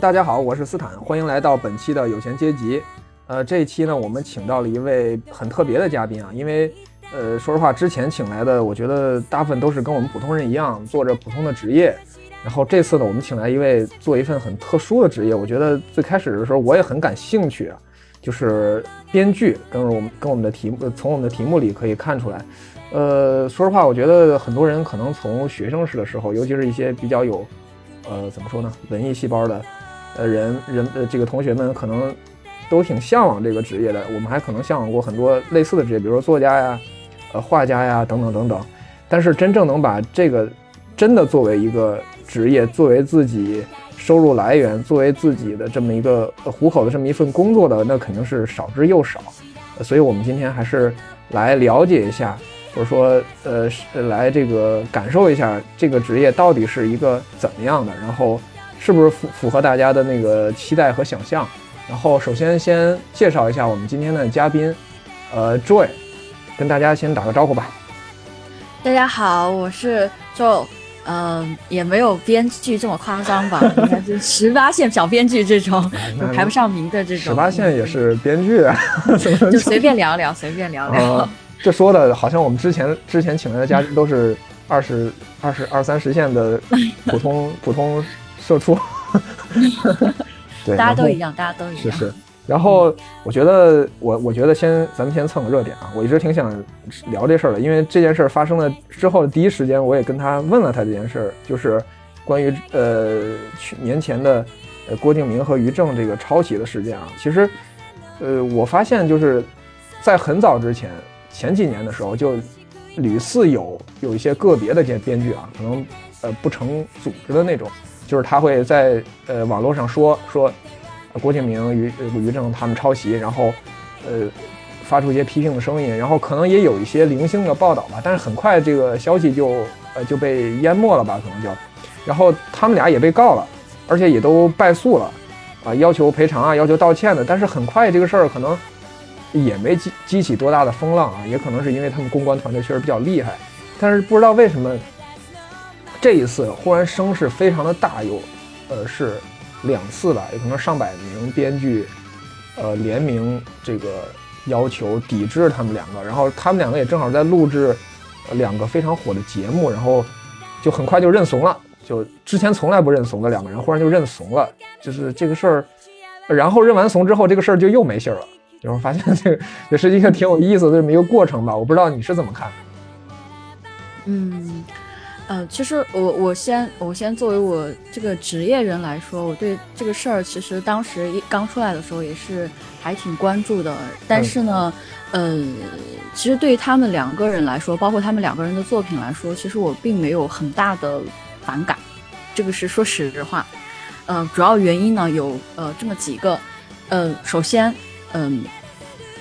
大家好，我是斯坦，欢迎来到本期的有钱阶级。呃，这一期呢，我们请到了一位很特别的嘉宾啊，因为呃，说实话，之前请来的，我觉得大部分都是跟我们普通人一样，做着普通的职业。然后这次呢，我们请来一位做一份很特殊的职业，我觉得最开始的时候我也很感兴趣啊，就是编剧。跟我们跟我们的题目，从我们的题目里可以看出来。呃，说实话，我觉得很多人可能从学生时的时候，尤其是一些比较有，呃，怎么说呢，文艺细胞的，呃，人人呃，这个同学们可能都挺向往这个职业的。我们还可能向往过很多类似的职业，比如说作家呀，呃，画家呀，等等等等。但是真正能把这个真的作为一个职业，作为自己收入来源，作为自己的这么一个糊口的这么一份工作的，那肯定是少之又少。所以我们今天还是来了解一下。或者说，呃，来这个感受一下这个职业到底是一个怎么样的，然后是不是符符合大家的那个期待和想象？然后首先先介绍一下我们今天的嘉宾，呃，Joy，跟大家先打个招呼吧。大家好，我是 Joy，嗯，也没有编剧这么夸张吧，应该是十八线小编剧这种，排不上名的这种。十八线也是编剧啊，就随便聊聊，随便聊聊。这说的好像我们之前之前请来的嘉宾都是二十二十二三十线的普通普通社畜，对，大家都一样，大家都一样。是是。然后我觉得我我觉得先咱们先蹭个热点啊，我一直挺想聊这事儿的，因为这件事儿发生了之后的第一时间，我也跟他问了他这件事儿，就是关于呃去年前的呃郭敬明和于正这个抄袭的事件啊。其实呃我发现就是在很早之前。前几年的时候，就屡次有有一些个别的这些编剧啊，可能呃不成组织的那种，就是他会在呃网络上说说郭敬明、于于正他们抄袭，然后呃发出一些批评的声音，然后可能也有一些零星的报道吧，但是很快这个消息就呃就被淹没了吧，可能就，然后他们俩也被告了，而且也都败诉了，啊要求赔偿啊，要求道歉的，但是很快这个事儿可能。也没激激起多大的风浪啊，也可能是因为他们公关团队确实比较厉害，但是不知道为什么这一次忽然声势非常的大，有呃是两次吧，有可能上百名编剧呃联名这个要求抵制他们两个，然后他们两个也正好在录制两个非常火的节目，然后就很快就认怂了，就之前从来不认怂的两个人忽然就认怂了，就是这个事儿，然后认完怂之后，这个事儿就又没信儿了。就是发现这个也是一个挺有意思的这么一个过程吧，我不知道你是怎么看。嗯，呃，其实我我先我先作为我这个职业人来说，我对这个事儿其实当时一刚出来的时候也是还挺关注的。但是呢，呃，其实对于他们两个人来说，包括他们两个人的作品来说，其实我并没有很大的反感。这个是说实话。呃，主要原因呢有呃这么几个。呃，首先。嗯，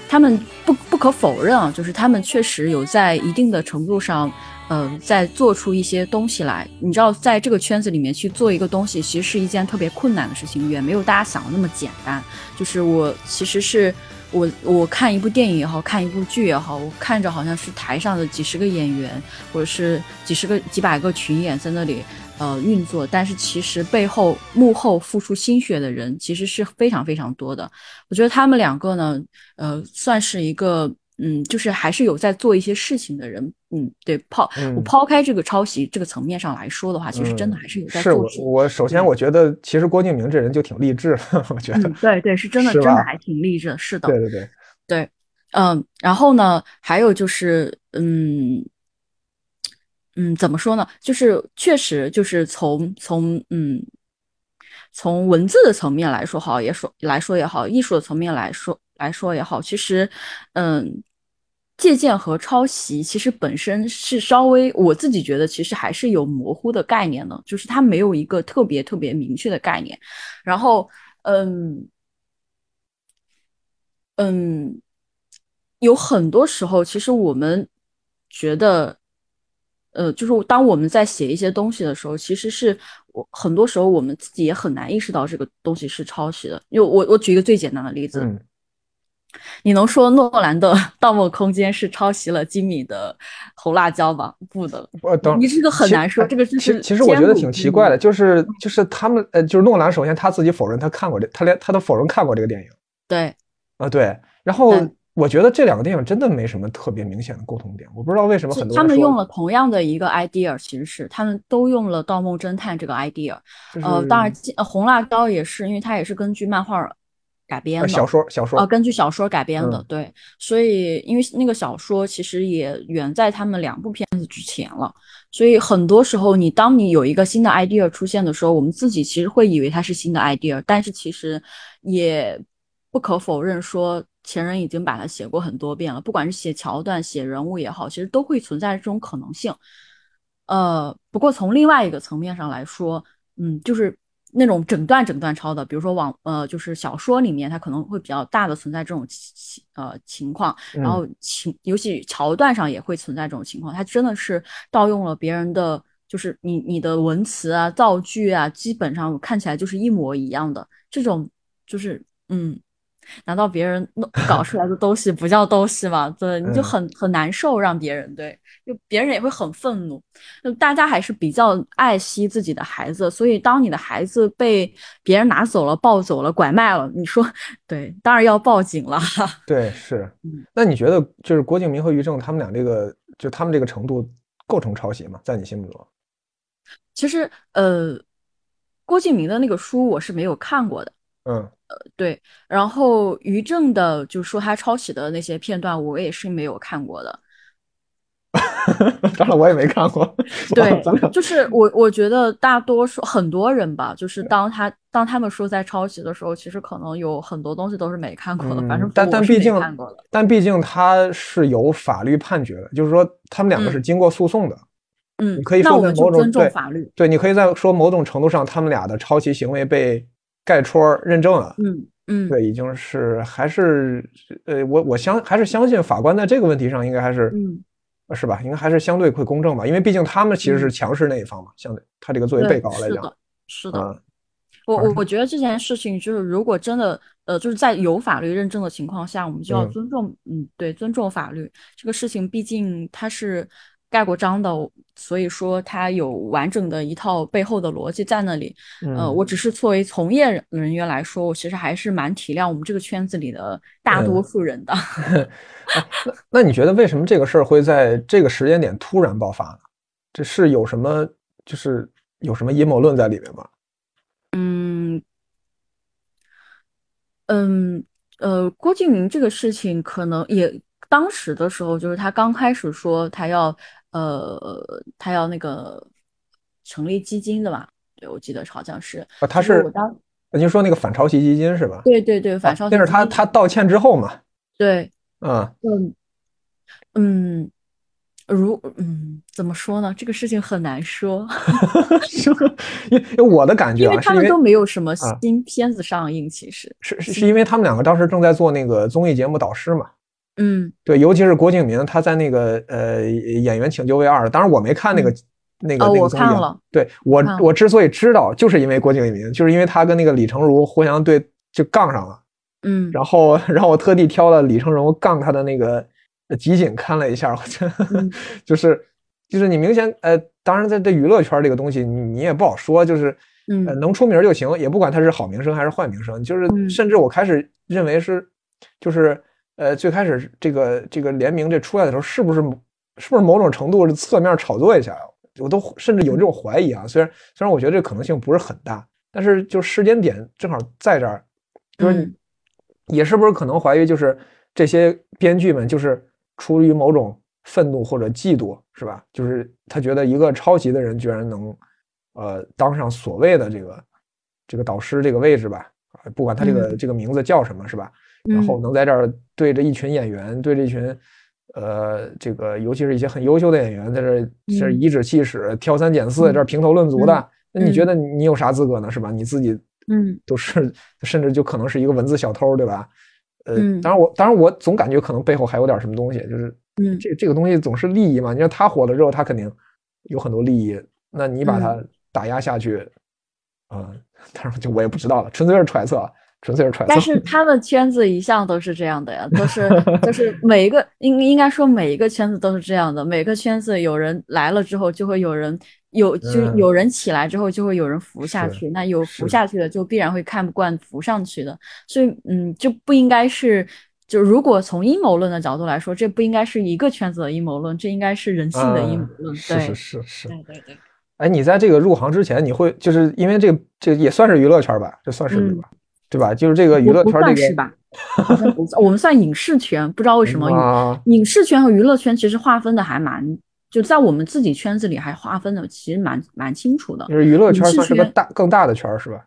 他们不不可否认啊，就是他们确实有在一定的程度上，呃，在做出一些东西来。你知道，在这个圈子里面去做一个东西，其实是一件特别困难的事情，远没有大家想的那么简单。就是我其实是我我看一部电影也好看一部剧也好，我看着好像是台上的几十个演员，或者是几十个几百个群演在那里。呃，运作，但是其实背后幕后付出心血的人其实是非常非常多的。我觉得他们两个呢，呃，算是一个，嗯，就是还是有在做一些事情的人。嗯，对，抛我抛开这个抄袭这个层面上来说的话，其实真的还是有在做。是我我首先我觉得，其实郭敬明这人就挺励志的，我觉得。对对，是真的，真的还挺励志。是的。对对对对，嗯，然后呢，还有就是，嗯。嗯，怎么说呢？就是确实，就是从从嗯，从文字的层面来说好，也说来说也好，艺术的层面来说来说也好，其实，嗯，借鉴和抄袭其实本身是稍微，我自己觉得其实还是有模糊的概念的，就是它没有一个特别特别明确的概念。然后，嗯嗯，有很多时候，其实我们觉得。呃，就是当我们在写一些东西的时候，其实是我很多时候我们自己也很难意识到这个东西是抄袭的。因为我我举一个最简单的例子，你能说诺兰的 《盗梦空间》是抄袭了吉米的《红辣椒》吗？不能，我等你这个很难说。这个其实其实我觉得挺奇怪的，就是就是他们呃，就是诺兰首先他自己否认他看过这，他连他都否认看过这个电影。对，啊对，然后我觉得这两个电影真的没什么特别明显的共同点，我不知道为什么很多他们用了同样的一个 idea，其实是他们都用了《盗梦侦探》这个 idea。呃，当然，《红辣椒》也是，因为它也是根据漫画。改编的小说，小说啊，根据小说改编的，对，所以因为那个小说其实也远在他们两部片子之前了，所以很多时候你当你有一个新的 idea 出现的时候，我们自己其实会以为它是新的 idea，但是其实也不可否认说前人已经把它写过很多遍了，不管是写桥段、写人物也好，其实都会存在这种可能性。呃，不过从另外一个层面上来说，嗯，就是。那种整段整段抄的，比如说网呃，就是小说里面，它可能会比较大的存在这种情呃情况，然后情尤其桥段上也会存在这种情况，它真的是盗用了别人的，就是你你的文词啊、造句啊，基本上看起来就是一模一样的，这种就是嗯。难道别人弄搞出来的东西不叫东西吗？对，你就很很难受，让别人对，就别人也会很愤怒。就大家还是比较爱惜自己的孩子，所以当你的孩子被别人拿走了、抱走了、拐卖了，你说对，当然要报警了。对，是。那你觉得就是郭敬明和于正他们俩这个，就他们这个程度构成抄袭吗？在你心目中？其实，呃，郭敬明的那个书我是没有看过的。嗯。呃，对，然后于正的就说他抄袭的那些片段，我也是没有看过的。当然我也没看过。对，就是我我觉得大多数很多人吧，就是当他当他们说在抄袭的时候，其实可能有很多东西都是没看过的。反正但但毕竟但毕竟他是有法律判决的，就是说他们两个是经过诉讼的。嗯，你可以说在某种对法律，对，你可以在说某种程度上，他们俩的抄袭行为被。盖戳认证啊，嗯嗯，对，已经是还是呃，我我相还是相信法官在这个问题上应该还是，嗯，是吧？应该还是相对会公正吧，因为毕竟他们其实是强势那一方嘛，相对他这个作为被告来讲，是的，我我我觉得这件事情就是如果真的呃，就是在有法律认证的情况下，我们就要尊重，嗯，对，尊重法律。这个事情，毕竟它是。盖过章的，所以说他有完整的一套背后的逻辑在那里。呃，我只是作为从业人员来说，我其实还是蛮体谅我们这个圈子里的大多数人的。那那你觉得为什么这个事儿会在这个时间点突然爆发呢？这是有什么就是有什么阴谋论在里面吗？嗯嗯呃，郭敬明这个事情可能也当时的时候，就是他刚开始说他要。呃，他要那个成立基金的嘛？对，我记得好像是啊，他是我当您说那个反抄袭基金是吧？对对对，反抄袭。但是他他道歉之后嘛？对，嗯嗯嗯，如嗯怎么说呢？这个事情很难说，因为我的感觉，因为他们都没有什么新片子上映，其实是是是因为他们两个当时正在做那个综艺节目导师嘛。嗯，对，尤其是郭敬明，他在那个呃《演员请就位二》，当然我没看那个那个那个综艺。对我，我之所以知道，就是因为郭敬明，就是因为他跟那个李成儒互相对就杠上了。嗯，然后然后我特地挑了李成儒杠他的那个集锦看了一下，就是就是你明显呃，当然在这娱乐圈这个东西，你你也不好说，就是嗯，能出名就行，也不管他是好名声还是坏名声，就是甚至我开始认为是就是。呃，最开始这个这个联名这出来的时候，是不是是不是某种程度是侧面炒作一下？我都甚至有这种怀疑啊。虽然虽然我觉得这可能性不是很大，但是就时间点正好在这儿，就是也是不是可能怀疑，就是这些编剧们就是出于某种愤怒或者嫉妒，是吧？就是他觉得一个抄袭的人居然能呃当上所谓的这个这个导师这个位置吧？不管他这个这个名字叫什么，是吧？然后能在这儿对着一群演员，对着一群，呃，这个尤其是一些很优秀的演员，在这是颐指气使、挑三拣四，这评头论足的，那你觉得你有啥资格呢？是吧？你自己，嗯，都是，甚至就可能是一个文字小偷，对吧？呃，当然我，当然我总感觉可能背后还有点什么东西，就是，嗯，这这个东西总是利益嘛。你说他火了之后，他肯定有很多利益，那你把他打压下去，啊，当然就我也不知道了，纯粹是揣测。纯粹是揣测。但是 他们圈子一向都是这样的呀，都是 就是每一个应应该说每一个圈子都是这样的，每个圈子有人来了之后，就会有人有就有人起来之后，就会有人扶下去。那有扶下去的，就必然会看不惯扶上去的。所以，嗯，就不应该是就如果从阴谋论的角度来说，这不应该是一个圈子的阴谋论，这应该是人性的阴谋论。是是是是。对对对。哎，你在这个入行之前，你会就是因为这个这也算是娱乐圈吧？这算是对吧？对吧？就是这个娱乐圈这个是吧？我们算影视圈，不知道为什么影视圈和娱乐圈其实划分的还蛮，就在我们自己圈子里还划分的其实蛮蛮清楚的。就是娱乐圈算是个大更大的圈是吧？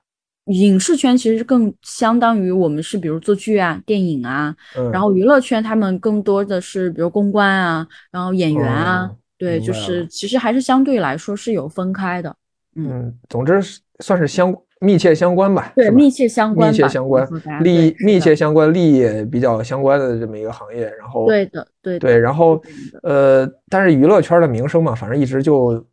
影视圈其实更相当于我们是比如做剧啊、电影啊，然后娱乐圈他们更多的是比如公关啊，然后演员啊。对，就是其实还是相对来说是有分开的，嗯，总之算是相密切相关吧，对，密切相关，密切相关，利益密切相关，利益也比较相关的这么一个行业，然后对的，对对，然后呃，但是娱乐圈的名声嘛，反正一直就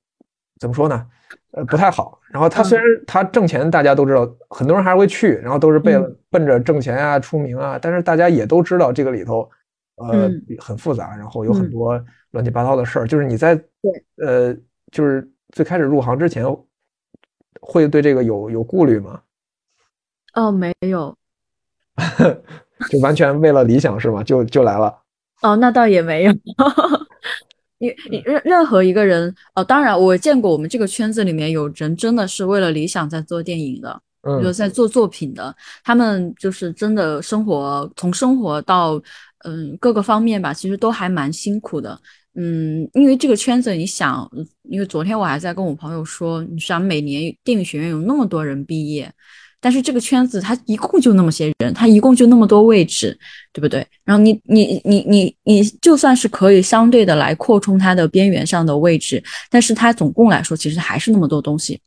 怎么说呢，呃，不太好。然后他虽然他挣钱，大家都知道，很多人还是会去，然后都是奔奔着挣钱啊、出名啊，但是大家也都知道这个里头，呃，很复杂，然后有很多。乱七八糟的事儿，就是你在呃，就是最开始入行之前，会对这个有有顾虑吗？哦，没有，就完全为了理想是吗？就就来了？哦，那倒也没有。你你任任何一个人哦，当然我见过我们这个圈子里面有人真的是为了理想在做电影的，有在做作品的，他们就是真的生活从生活到嗯各个方面吧，其实都还蛮辛苦的。嗯，因为这个圈子，你想，因为昨天我还在跟我朋友说，你想每年电影学院有那么多人毕业，但是这个圈子它一共就那么些人，它一共就那么多位置，对不对？然后你你你你你就算是可以相对的来扩充它的边缘上的位置，但是它总共来说其实还是那么多东西。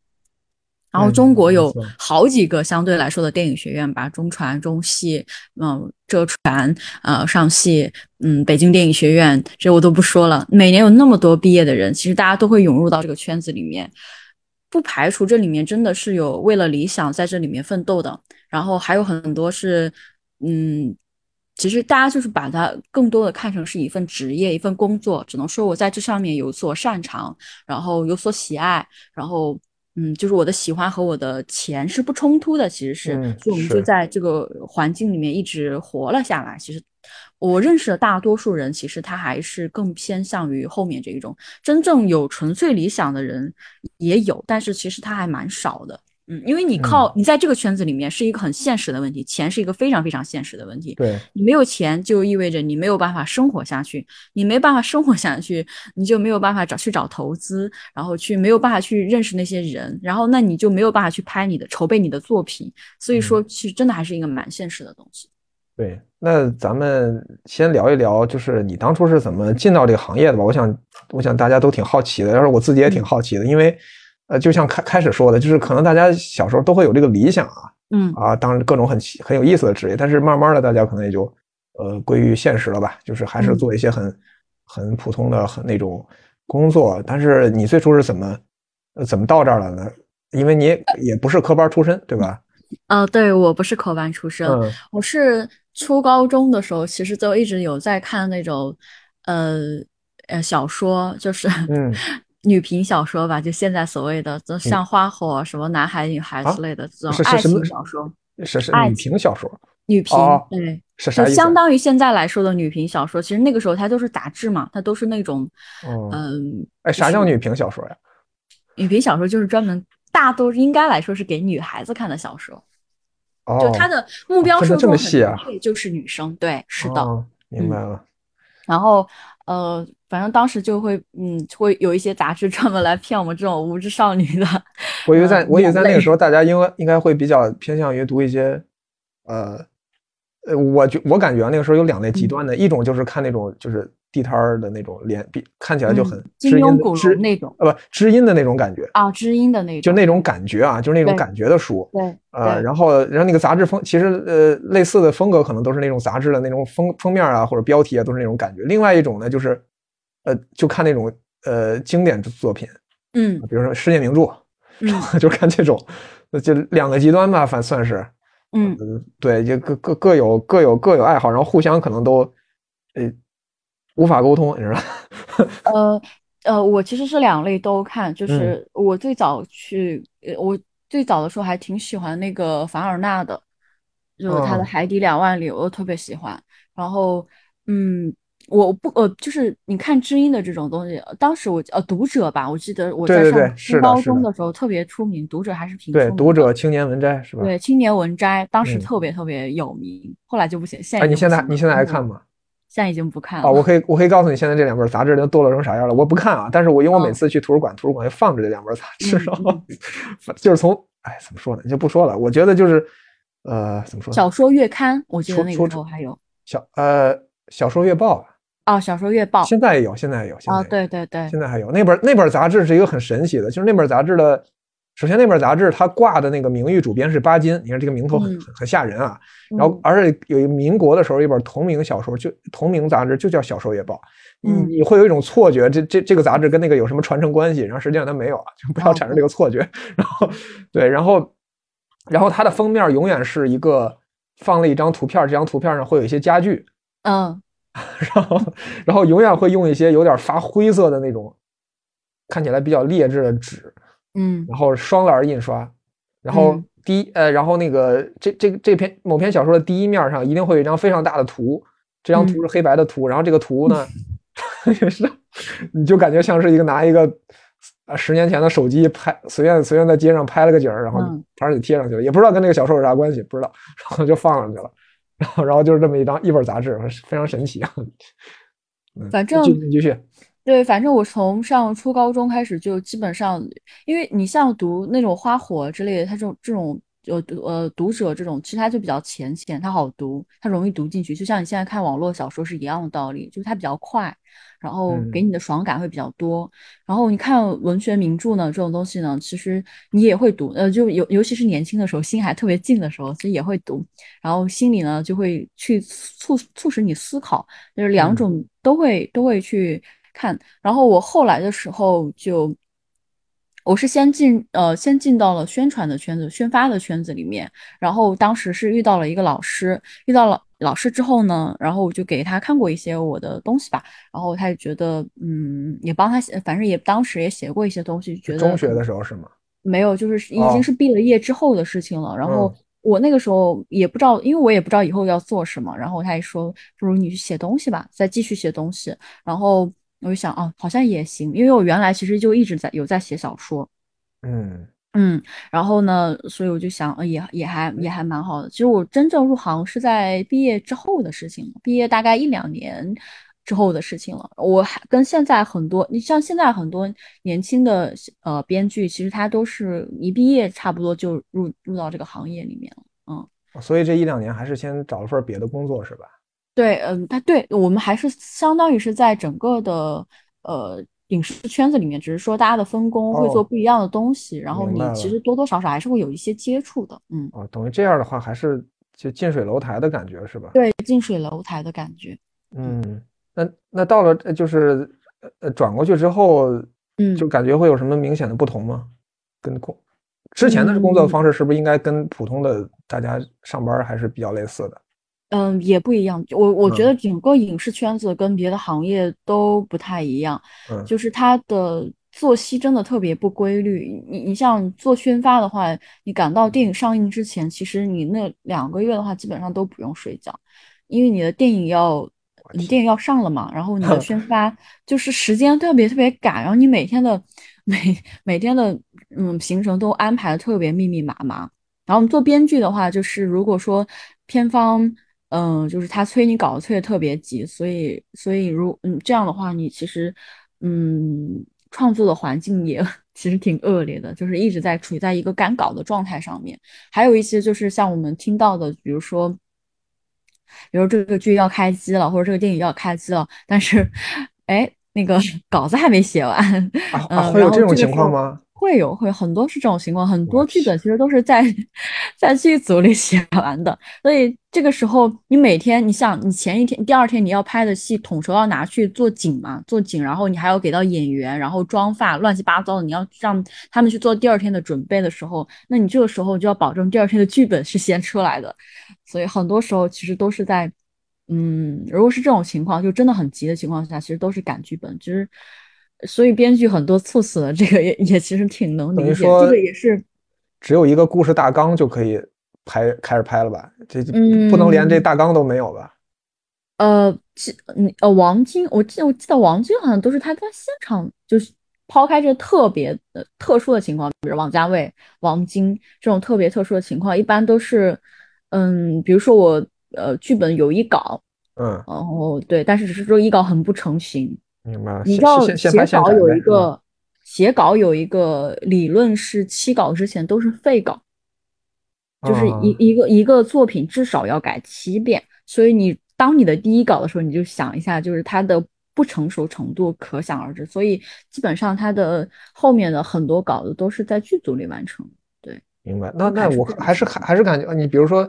然后中国有好几个相对来说的电影学院吧，中传、中戏、嗯浙传、呃上戏、嗯北京电影学院，这我都不说了。每年有那么多毕业的人，其实大家都会涌入到这个圈子里面，不排除这里面真的是有为了理想在这里面奋斗的。然后还有很多是，嗯，其实大家就是把它更多的看成是一份职业、一份工作，只能说我在这上面有所擅长，然后有所喜爱，然后。嗯，就是我的喜欢和我的钱是不冲突的，其实是，所以我们就在这个环境里面一直活了下来。其实我认识的大多数人，其实他还是更偏向于后面这一种，真正有纯粹理想的人也有，但是其实他还蛮少的。嗯，因为你靠你在这个圈子里面是一个很现实的问题，钱是一个非常非常现实的问题。对你没有钱，就意味着你没有办法生活下去。你没办法生活下去，你就没有办法找去找投资，然后去没有办法去认识那些人，然后那你就没有办法去拍你的筹备你的作品。所以说，其实真的还是一个蛮现实的东西。对，那咱们先聊一聊，就是你当初是怎么进到这个行业的吧？我想，我想大家都挺好奇的，要是我自己也挺好奇的，因为。呃，就像开开始说的，就是可能大家小时候都会有这个理想啊，嗯啊，当各种很很有意思的职业，但是慢慢的大家可能也就呃归于现实了吧，就是还是做一些很很普通的很那种工作。但是你最初是怎么呃怎么到这儿了呢？因为你也不是科班出身，对吧？呃，对我不是科班出身，我是初高中的时候其实就一直有在看那种呃呃小说，就是嗯。女频小说吧，就现在所谓的，就像花火、什么男孩、女孩之类的这种爱情小说，是是女频小说，女频对，是啥就相当于现在来说的女频小说。其实那个时候它都是杂志嘛，它都是那种，嗯，哎，啥叫女频小说呀？女频小说就是专门，大多应该来说是给女孩子看的小说，就它的目标受众很明确，就是女生，对，是的，明白了。然后。呃，反正当时就会，嗯，会有一些杂志专门来骗我们这种无知少女的。我以为在，我以为在那个时候，大家应该应该会比较偏向于读一些，呃，呃，我觉我感觉啊，那个时候有两类极端的，一种就是看那种就是地摊儿的那种连，比看起来就很金庸古龙那种，呃，不知音的那种感觉啊，知音的那种，就那种感觉啊，就是那种感觉的书，对，呃，然后然后那个杂志风，其实呃类似的风格可能都是那种杂志的那种封封面啊或者标题啊都是那种感觉。另外一种呢就是。呃，就看那种呃经典作品，嗯，比如说世界名著，嗯，就看这种，就两个极端吧，反算是，嗯，对，就各各各有各有各有爱好，然后互相可能都呃无法沟通，你知道？呃呃，我其实是两类都看，就是我最早去，我最早的时候还挺喜欢那个凡尔纳的，就是他的《海底两万里》，我都特别喜欢。然后，嗯。我不呃，就是你看知音的这种东西，当时我呃读者吧，我记得我在上初高中的时候特别出名，读者还是挺对读者青年文摘是吧？对青年文摘，当时特别特别有名，后来就不行。现在你现在你现在还看吗？现在已经不看了。哦，我可以我可以告诉你，现在这两本杂志都堕落成啥样了。我不看啊，但是我因为我每次去图书馆，图书馆就放着这两本杂志，就是从哎怎么说呢，就不说了。我觉得就是呃怎么说？小说月刊，我记得那个时候还有小呃小说月报。哦，小说月报现在也有，现在也有。啊，对对对，现在还有那本那本杂志是一个很神奇的，就是那本杂志的，首先那本杂志它挂的那个名誉主编是巴金，你看这个名头很很吓人啊。然后，而且有一民国的时候一本同名小说，就同名杂志就叫小说月报。你你会有一种错觉，这这这个杂志跟那个有什么传承关系？然后实际上它没有啊，就不要产生这个错觉。然后，对，然后，然后它的封面永远是一个放了一张图片，这张图片上会有一些家具。嗯。然后，然后永远会用一些有点发灰色的那种，看起来比较劣质的纸，嗯，然后双栏印刷，然后第一呃，然后那个这这这篇某篇小说的第一面上一定会有一张非常大的图，这张图是黑白的图，然后这个图呢，也是你就感觉像是一个拿一个啊十年前的手机拍，随便随便在街上拍了个景儿，然后反正就贴上去了，也不知道跟那个小说有啥关系，不知道，然后就放上去了。然后，然后就是这么一张一本杂志，非常神奇啊。反正继续，对，反正我从上初高中开始就基本上，因为你像读那种花火之类的，它这种这种。就呃读者这种，其实它就比较浅显，它好读，它容易读进去。就像你现在看网络小说是一样的道理，就是它比较快，然后给你的爽感会比较多。然后你看文学名著呢，这种东西呢，其实你也会读，呃，就尤尤其是年轻的时候，心还特别静的时候，其实也会读。然后心里呢就会去促促使你思考，就是两种都会都会去看。然后我后来的时候就。我是先进呃，先进到了宣传的圈子、宣发的圈子里面，然后当时是遇到了一个老师，遇到了老师之后呢，然后我就给他看过一些我的东西吧，然后他也觉得，嗯，也帮他写，反正也当时也写过一些东西，觉得中学的时候是吗？没有，就是已经是毕了业之后的事情了。然后我那个时候也不知道，因为我也不知道以后要做什么，然后他也说，不如你去写东西吧，再继续写东西，然后。我就想，哦，好像也行，因为我原来其实就一直在有在写小说，嗯嗯，然后呢，所以我就想，也也还也还蛮好的。其实我真正入行是在毕业之后的事情，毕业大概一两年之后的事情了。我还跟现在很多，你像现在很多年轻的呃编剧，其实他都是一毕业差不多就入入到这个行业里面了，嗯。所以这一两年还是先找了份别的工作，是吧？对，嗯，他对我们还是相当于是在整个的呃影视圈子里面，只是说大家的分工会做不一样的东西，然后你其实多多少少还是会有一些接触的，嗯。哦，等于这样的话，还是就近水楼台的感觉是吧？对，近水楼台的感觉。嗯，那那到了就是呃转过去之后，嗯，就感觉会有什么明显的不同吗？跟工之前的工作方式是不是应该跟普通的大家上班还是比较类似的？嗯，也不一样。我我觉得整个影视圈子跟别的行业都不太一样，就是它的作息真的特别不规律。你你像做宣发的话，你赶到电影上映之前，其实你那两个月的话，基本上都不用睡觉，因为你的电影要你电影要上了嘛，然后你的宣 发就是时间特别特别赶，然后你每天的每每天的嗯行程都安排的特别密密麻麻。然后我们做编剧的话，就是如果说片方。嗯，就是他催你稿子催的特别急，所以所以如嗯这样的话，你其实嗯创作的环境也 其实挺恶劣的，就是一直在处在一个赶稿的状态上面。还有一些就是像我们听到的，比如说，比如这个剧要开机了，或者这个电影要开机了，但是 哎那个 稿子还没写完，啊会有这种情况吗？会有会很多是这种情况，很多剧本其实都是在在剧组里写完的，所以这个时候你每天，你想你前一天、第二天你要拍的戏，统筹要拿去做景嘛，做景，然后你还要给到演员，然后妆发乱七八糟的，你要让他们去做第二天的准备的时候，那你这个时候就要保证第二天的剧本是先出来的，所以很多时候其实都是在，嗯，如果是这种情况，就真的很急的情况下，其实都是赶剧本，其实。所以编剧很多猝死的这个也也其实挺能理解，这个也是只有一个故事大纲就可以拍开始拍了吧？这嗯不能连这大纲都没有吧？呃，记嗯呃王晶，我记得我记得王晶好像都是他在现场，就是抛开这特别呃特殊的情况，比如王家卫、王晶这种特别特殊的情况，一般都是嗯，比如说我呃剧本有一稿，嗯，然后对，但是只是说一稿很不成型。明白了。你知道写稿有一个写稿有一个理论是七稿之前都是废稿，就是啊一一个一个作品至少要改七遍，所以你当你的第一稿的时候，你就想一下，就是它的不成熟程度可想而知。所以基本上它的后面的很多稿子都是在剧组里完成。对，明白。那那我还是还还是感觉，你比如说，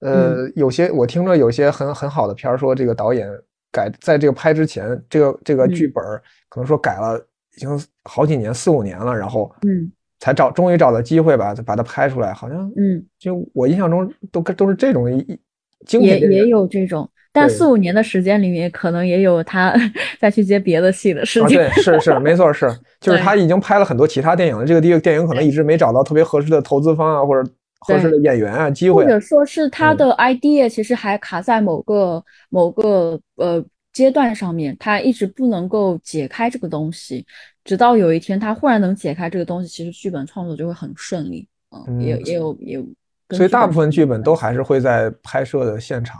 呃，有些我听着有些很很好的片儿，说这个导演改在这个拍之前，这个这个嗯剧本可能说改了已经好几年，四五年了，然后嗯才找终于找到机会吧，把它拍出来。好像嗯，就我印象中都都是这种一一精也也有这种，但四五年的时间里面，可能也有他 再去接别的戏的时啊，间。对，是是，没错，是，就是他已经拍了很多其他电影了，这个电电影可能一直没找到特别合适的投资方啊，或者合适的演员啊，机会啊。或者说是他嗯的 idea 其实还卡在某个某个呃阶段上面，他一直不能够解开这个东西，直到有一天他忽然能解开这个东西，其实剧本创作就会很顺利。嗯，也也有也有所以大部分剧本都还是会在拍摄的现场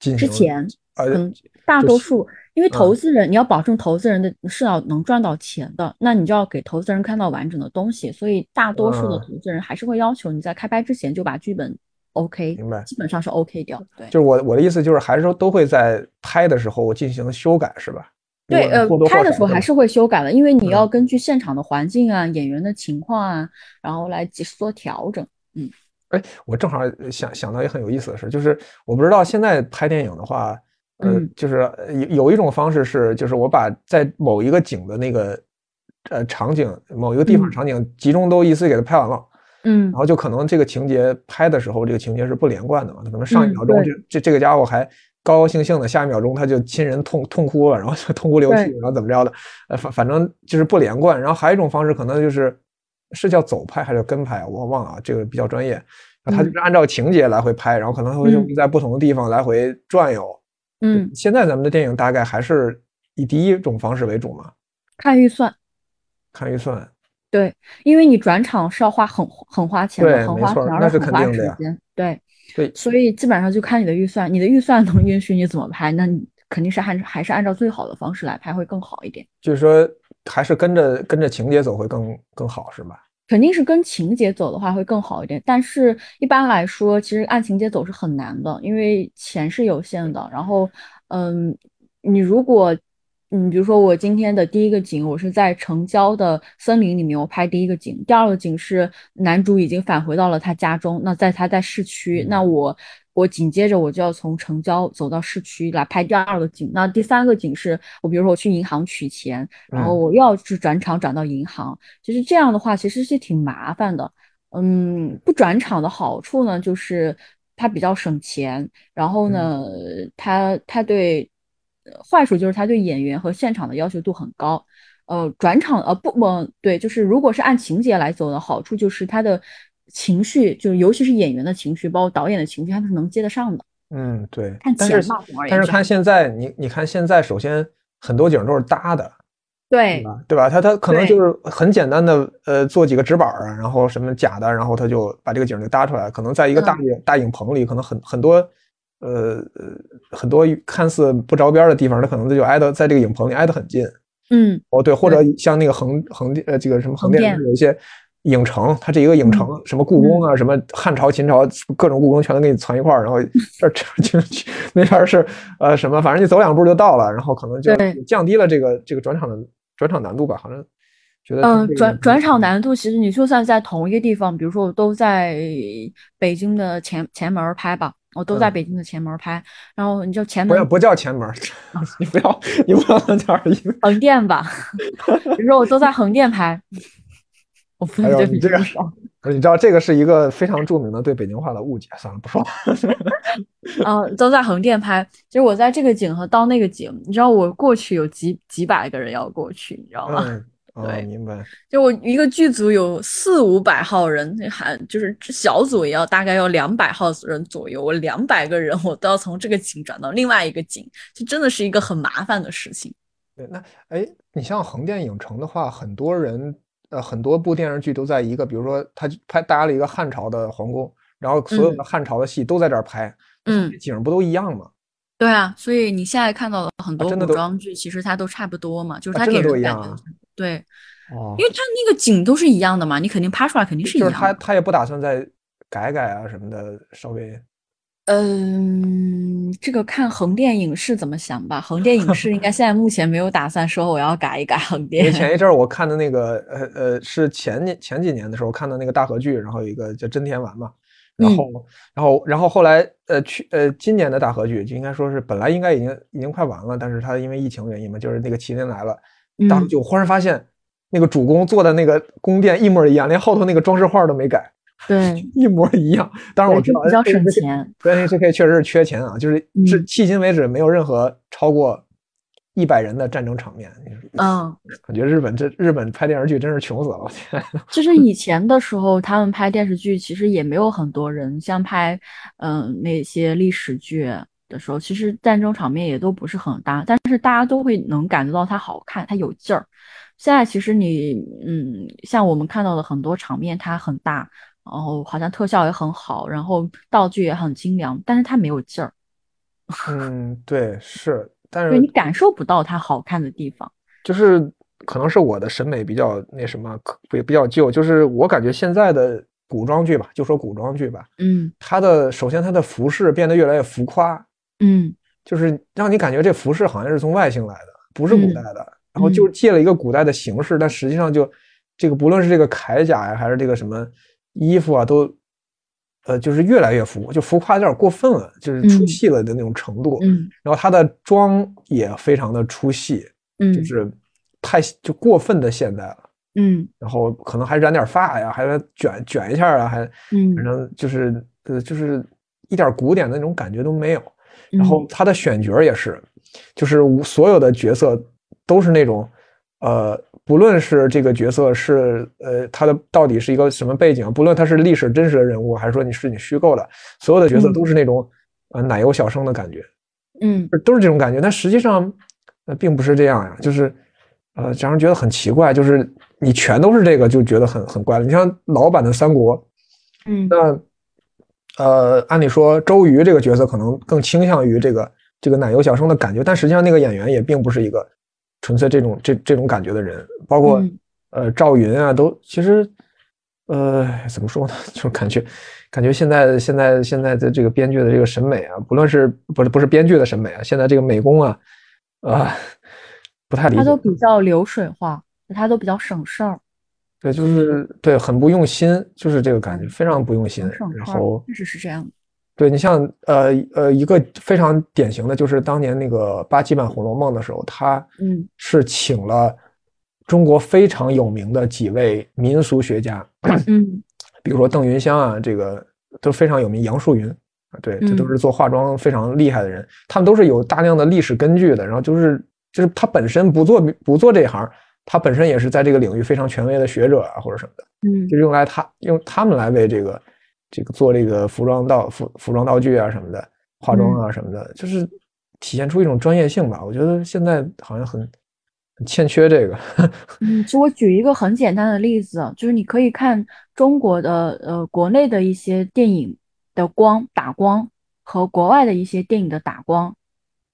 进行之前，呃大就是多数，因为嗯投资人，你要保证投资人的是要能赚到钱的，那你就要给投资人看到完整的东西，所以大多数的嗯投资人还是会要求你在开拍之前就把剧本 OK，明白基本上是 OK 掉，对。就是我我的意思就是，还是说都会在拍的时候进行修改，是吧？对，呃拍的时候还是会修改的，因为你嗯要根据现场的环境啊、演员的情况啊，然后来及时做调整。嗯哎，我正好想想到一个很有意思的事，就是我不知道现在拍电影的话，呃，嗯就是呃有有一种方式是，就是我把在某一个景的那个呃场景，某一个地方嗯场景集中都一次给它拍完了，嗯然后就可能这个情节拍的时候，这个情节是不连贯的嘛，它可能上一嗯秒钟对这这这个家伙还高高兴兴的，下一秒钟他就亲人痛痛哭了，然后就痛哭流涕，然后怎么着的，呃反反正就是不连贯。然后还有一种方式可能就是是叫走拍还是叫跟拍啊，我忘了啊，这个比较专业。他就是按照情节来回拍，然后可能会嗯在不同的地方来回转悠。嗯，现在咱们的电影大概还是以第一种方式为主嘛，看预算，看预算。对，因为你转场是要花很很花钱的，很花钱，错那是而且很花肯定的呀时间。对，对，所以基本上就看你的预算，你的预算能允许你怎么拍，那你肯定是按还是按照最好的方式来拍会更好一点。就是说还是跟着跟着情节走会更更好，是吧？肯定是跟情节走的话会更好一点，但是一般来说，其实按情节走是很难的，因为钱是有限的。然后，嗯，你如果，嗯，比如说我今天的第一个景，我是在城郊的森林里面，我拍第一个景，第二个景是男主已经返回到了他家中，那在他在市区，那我我紧接着我就要从城郊走到市区来拍第二个景，那第三个景是我比如说我去银行取钱，然后嗯我又要去转场转到银行，其实这样的话其实是挺麻烦的。嗯，不转场的好处呢，就是它比较省钱，然后呢，它它对呃坏处就是它对演员和现场的要求度很高。呃，转场呃不不对，就是如果是按情节来走的好处就是它的情绪，就是尤其是演员的情绪，包括导演的情绪，他们是能接得上的。嗯，对看。但是但是看现在，你你看现在，首先很多景都是搭的，对？对吧？他他可能就是很简单的，呃，做几个纸板然后什么假的，然后他就把这个景儿给搭出来。可能在一个大大影棚里，可能很很多，呃呃，很多看似不着边儿的地方，他可能就挨得在这个影棚里挨得很近。嗯哦，对，或者像那个横横店呃，这个什么横店，横店有一些影城，它这一个影城，什么故宫啊，什么汉朝、秦朝，各种故宫全都给你攒一块儿，然后 这这就去那边儿是呃什么，反正你走两步就到了，然后可能就对。降低了这个这个转场的转场难度吧，好像觉得嗯，转转场难度其实你就算在同一个地方，比如说我都在北京的前前门拍吧，我都在北京的前门拍，然后你就前门不不叫前门，你不要你不要那叫横店吧，比如说我都在横店拍，我不能对你这个。你知道这个是一个非常著名的对北京话的误解，算了不说了。嗯，都在横店拍。其实我在这个景和到那个景，你知道我过去有几几百个人要过去，你知道吗？对，明白。就我一个剧组有四五百号人，还就是小组也要大概要两百号人左右。我两百个人，我都要从这个景转到另外一个景，就真的是一个很麻烦的事情。对，那哎，你像横店影城的话，很多人。呃，很多部电视剧都在一个，比如说他拍搭了一个汉朝的皇宫，然后所有的汉朝的戏都在这儿拍，嗯，景不都一样吗？对啊，所以你现在看到的很多古装剧，其实它都差不多嘛，就是它给人感觉，对，哦，因为它那个景都是一样的嘛，你肯定拍出来肯定是一样。就是他他也不打算再改改啊什么的，稍微。嗯，这个看横店影视怎么想吧。横店影视应该现在目前没有打算说我要改一改横店。前一阵儿我看的那个，呃呃，是前年前几年的时候看的那个大合剧，然后有一个叫真田丸嘛，然后然后然后后来呃去呃今年的大合剧就应该说是本来应该已经已经快完了，但是他因为疫情原因嘛，就是那个麒麟来了，当时就忽然发现那个主公做的那个宫殿一模一样，连后头那个装饰画都没改。对，一模一样。当然我知道比较省钱，对，这可以确实是缺钱啊。就是至迄今为止没有任何超过一百人的战争场面。嗯，感觉日本这日本拍电视剧真是穷死了。我天，就是以前的时候，他们拍电视剧其实也没有很多人，像拍嗯那些历史剧的时候，其实战争场面也都不是很大，但是大家都会能感觉到它好看，它有劲儿。现在其实你嗯，像我们看到的很多场面，它很大。然后好像特效也很好，然后道具也很精良，但是它没有劲儿。嗯，对，是，但是你感受不到它好看的地方。就是可能是我的审美比较那什么，比比较旧。就是我感觉现在的古装剧吧，就说古装剧吧，嗯，它的首先它的服饰变得越来越浮夸，嗯，就是让你感觉这服饰好像是从外星来的，不是古代的，然后就借了一个古代的形式，但实际上就这个不论是这个铠甲呀，还是这个什么。衣服啊，都，呃，就是越来越浮，就浮夸有点过分了，就是出戏了的那种程度。嗯，然后他的妆也非常的出戏，嗯，就是太就过分的现代了。嗯，然后可能还染点发呀，还卷卷一下啊，还，嗯，反正就是呃，就是一点古典的那种感觉都没有。然后他的选角也是，就是所有的角色都是那种，呃。不论是这个角色是呃他的到底是一个什么背景，不论他是历史真实的人物，还是说你是你虚构的，所有的角色都是那种呃奶油小生的感觉，嗯，都是这种感觉。但实际上呃并不是这样呀，就是呃让人觉得很奇怪，就是你全都是这个就觉得很很怪了。你像老版的三国，嗯，那呃按理说周瑜这个角色可能更倾向于这个这个奶油小生的感觉，但实际上那个演员也并不是一个。纯粹这种这这种感觉的人，包括呃赵云啊，都其实呃怎么说呢？就感觉感觉现在现在现在的这个编剧的这个审美啊，不论是不是不是编剧的审美啊，现在这个美工啊啊不太理。他都比较流水化，他都比较省事儿。对，就是对，很不用心，就是这个感觉，非常不用心。然后确实是这样。对你像呃呃一个非常典型的就是当年那个八七版《红楼梦》的时候，他嗯。是请了中国非常有名的几位民俗学家，嗯，比如说邓云香啊，这个都非常有名，杨树云啊，对，这都是做化妆非常厉害的人，他们都是有大量的历史根据的，然后就是就是他本身不做不做这一行，他本身也是在这个领域非常权威的学者啊或者什么的，嗯，就用来他用他们来为这个。这个做这个服装道服服装道具啊什么的，化妆啊什么的，就是体现出一种专业性吧。我觉得现在好像很很欠缺这个。嗯，其实我举一个很简单的例子，就是你可以看中国的呃国内的一些电影的光打光和国外的一些电影的打光，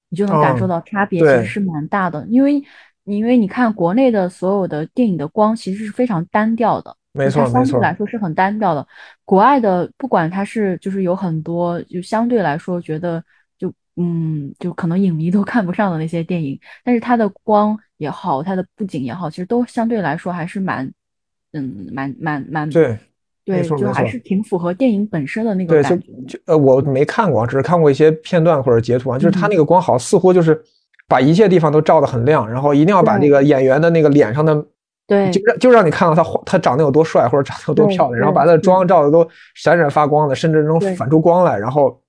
你就能感受到差别其实是蛮大的。因为因为你看国内的所有的电影的光其实是非常单调的。没错，相对来说是很单调的。国外的不管它是就是有很多，就相对来说觉得就嗯，就可能影迷都 看不上的那些电影，但是它的光也好，它的布景也好，其实都相对来说还是蛮，嗯，蛮蛮蛮对。对，就还是挺符合电影本身的那个感觉。就呃，我没看过，只是看过一些片段或者截图啊。就是它那个光好，似乎就是把一切地方都照得很亮，然后一定要把那个演员的那个脸上的，对，就让就让你看到他他长得有多帅或者长得有多漂亮，然后把他的妆照的都闪闪发光的，甚至能反出光来，然后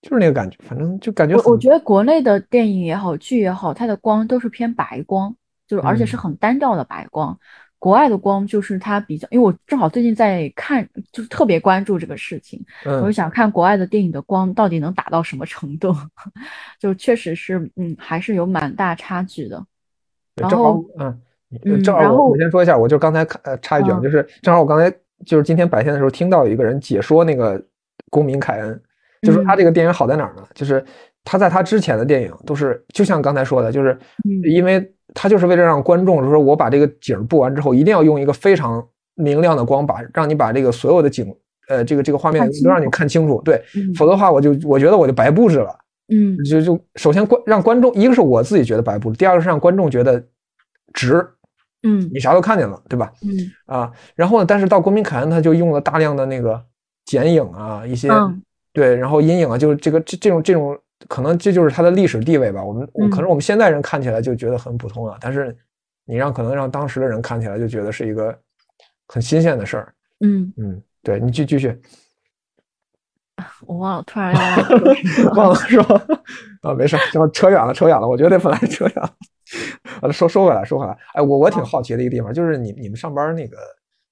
就是那个感觉，反正就感觉。我我觉得国内的电影也好，剧也好，它的光都是偏白光，就是而且是很单调的白光。国外的光就是它比较，因为我正好最近在看，就是特别关注这个事情，我就想看国外的电影的光到底能打到什么程度，就确实是，嗯，还是有蛮大差距的。然后，嗯，正好我先说一下，我就刚才看，呃，插一句啊，就是正好我刚才就是今天白天的时候听到有一个人解说那个《公民凯恩》，就说他这个电影好在哪儿呢？就是他在他之前的电影都是，就像刚才说的，就是因为。他就是为了让观众，就是说我把这个景布完之后，一定要用一个非常明亮的光，把让你把这个所有的景，呃，这个这个画面都让你看清楚。对，否则的话，我就我觉得我就白布置了。嗯，就就首先观让观众，一个是我自己觉得白布置，第二个是让观众觉得值。嗯，你啥都看见了，对吧？嗯啊，然后呢，但是到《国民凯恩》，他就用了大量的那个剪影啊，一些对，然后阴影啊，就是这个这这种这种。可能这就是它的历史地位吧。我们可能我们现代人看起来就觉得很普通了，但是你让可能让当时的人看起来就觉得是一个很新鲜的事儿。嗯嗯，对你继继续。我忘了，突然要 忘了是吧？啊，没事，就扯远了，扯远了。我觉得本来扯远了。完了，说说回来，说回来。哎，我我挺好奇的一个地方，就是你你们上班那个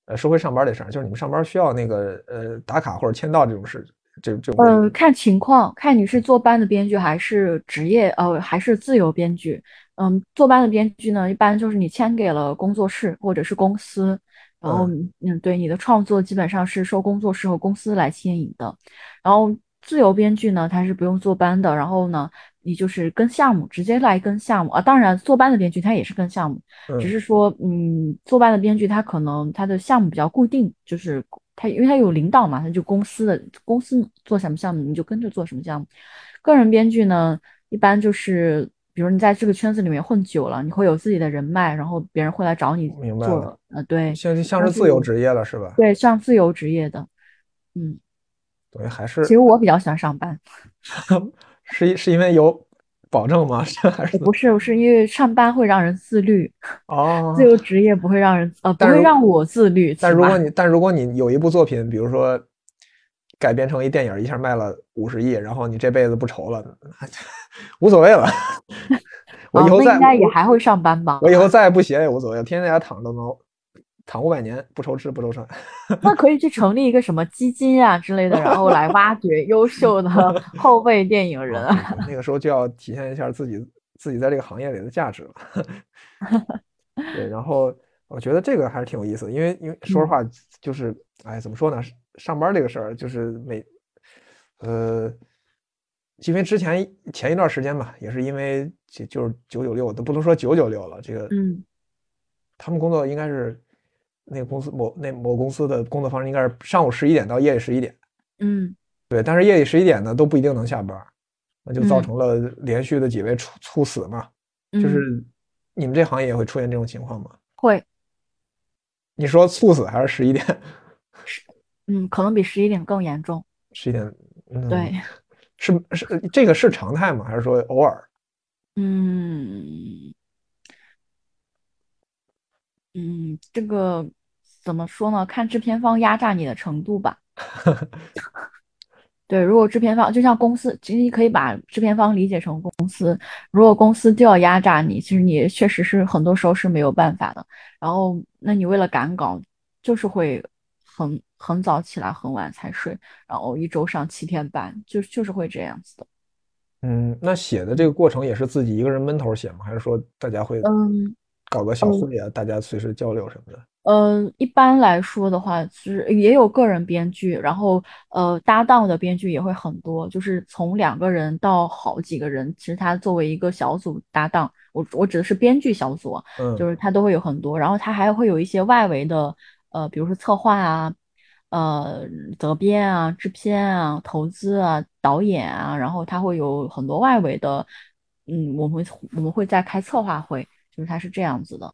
呃，说回上班的事儿，就是你们上班需要那个呃打卡或者签到这种事。这这呃，看情况，看你是坐班的编剧还是职业呃还是自由编剧。嗯，坐班的编剧呢，一般就是你签给了工作室或者是公司，然后嗯，对你的创作基本上是受工作室和公司来牵引的。然后自由编剧呢，他是不用坐班的，然后呢，你就是跟项目直接来跟项目啊。当然，坐班的编剧他也是跟项目，只是说嗯，坐班的编剧他可能他的项目比较固定，就是。他因为他有领导嘛，他就公司的公司做什么项目，你就跟着做什么项目。个人编剧呢，一般就是比如你在这个圈子里面混久了，你会有自己的人脉，然后别人会来找你做。呃，对，像像是自由职业了是吧？对，像自由职业的，嗯，对，还是。其实我比较喜欢上班，是是因为有。保证吗？还是不是？是因为上班会让人自律哦，自由职业不会让人呃，不会让我自律。但如果你但如果你有一部作品，比如说改编成一电影，一下卖了五十亿，然后你这辈子不愁了，无所谓了。我以后再应该也还会上班吧？我以后再也不写也无所谓，天天在家躺着都能。躺五百年不愁吃不愁穿，那可以去成立一个什么基金啊之类的，然后来挖掘优秀的 后辈电影人。那个时候就要体现一下自己自己在这个行业里的价值了。对，然后我觉得这个还是挺有意思的，因为因为说实话，就是哎，怎么说呢？上班这个事儿，就是每呃，因为之前前一段时间吧，也是因为就就是九九六，都不能说九九六了，这个嗯，他们工作应该是。那个公司某那某公司的工作方式应该是上午十一点到夜里十一点，嗯，对，但是夜里十一点呢都不一定能下班，那就造成了连续的几位猝猝死嘛。就是你们这行业也会出现这种情况吗？会。你说猝死还是十一点？是，嗯，可能比十一点更严重。十一点，对，是是这个是常态吗？还是说偶尔？嗯。嗯，这个怎么说呢？看制片方压榨你的程度吧。对，如果制片方就像公司，其实你可以把制片方理解成公司。如果公司就要压榨你，其实你确实是很多时候是没有办法的。然后，那你为了赶稿，就是会很很早起来，很晚才睡，然后一周上七天班，就就是会这样子的。嗯，那写的这个过程也是自己一个人闷头写吗？还是说大家会？嗯。搞个小会啊，大家随时交流什么的。嗯，一般来说的话，其实也有个人编剧，然后呃，搭档的编剧也会很多，就是从两个人到好几个人。其实他作为一个小组搭档，我我指的是编剧小组，嗯，就是他都会有很多。然后他还会有一些外围的，呃，比如说策划啊，呃责编啊、制片啊、投资啊、导演啊，然后他会有很多外围的，嗯，我们我们会在开策划会，就是它是这样子的。